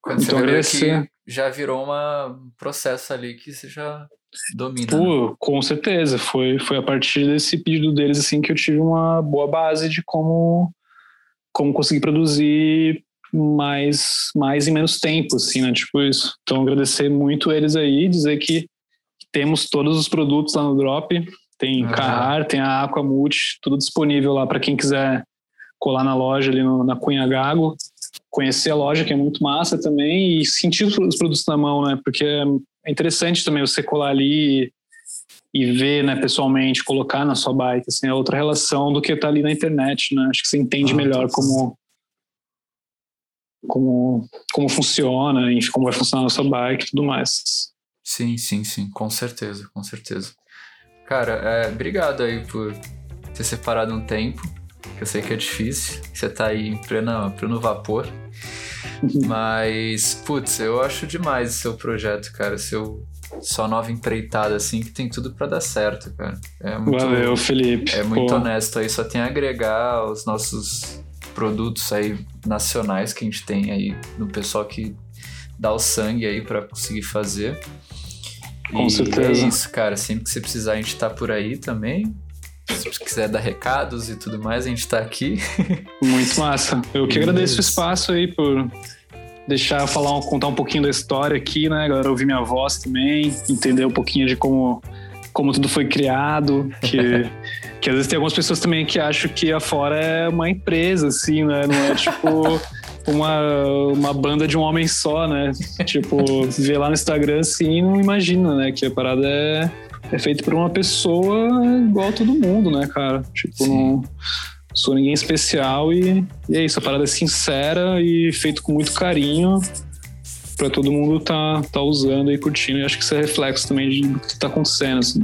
Quando então, você que já virou um processo ali que você já domina. Pô, né? com certeza. Foi, foi a partir desse pedido deles assim que eu tive uma boa base de como, como conseguir produzir mais, mais em menos tempo, assim, né? Tipo isso. Então, agradecer muito eles aí, dizer que temos todos os produtos lá no Drop. Tem uhum. Carrar, tem a Aquamult, tudo disponível lá para quem quiser colar na loja ali no, na Cunha Gago, conhecer a loja, que é muito massa também, e sentir os produtos na mão, né? Porque é interessante também você colar ali e ver, né, pessoalmente, colocar na sua bike, assim, é outra relação do que tá ali na internet, né? Acho que você entende ah, melhor tá como como como funciona, enfim, como vai funcionar a sua bike e tudo mais. Sim, sim, sim, com certeza, com certeza. Cara, é, obrigado aí por ter separado um tempo, que eu sei que é difícil, você tá aí em pleno, pleno vapor. Mas, putz, eu acho demais o seu projeto, cara, seu sua nova empreitada, assim, que tem tudo para dar certo, cara. É muito, Valeu, Felipe. É muito Pô. honesto aí, só tem a agregar os nossos produtos aí nacionais que a gente tem aí no pessoal que dá o sangue aí para conseguir fazer. Com e certeza. É isso, cara. Sempre que você precisar, a gente tá por aí também. Se você quiser dar recados e tudo mais, a gente tá aqui. Muito massa. Eu que agradeço o espaço aí por deixar falar, contar um pouquinho da história aqui, né? A galera ouvir minha voz também, entender um pouquinho de como, como tudo foi criado, que, que às vezes tem algumas pessoas também que acham que a Fora é uma empresa, assim, né? Não é tipo uma, uma banda de um homem só, né? Tipo, ver lá no Instagram assim não imagina, né? Que a parada é, é feita por uma pessoa igual a todo mundo, né, cara? Tipo, não sou ninguém especial e, e é isso, a parada é sincera e feito com muito carinho para todo mundo tá, tá usando e curtindo. E acho que isso é reflexo também de do que tá acontecendo, assim.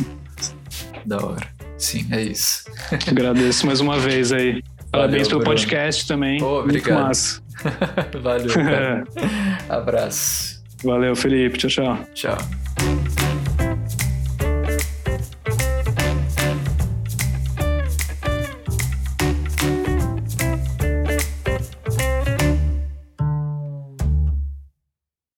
Da hora. Sim, é isso. Agradeço mais uma vez aí. Parabéns Valeu, pelo Bruno. podcast também. Oh, obrigado. Muito massa. Valeu. Abraço. Valeu, Felipe. Tchau, tchau. Tchau.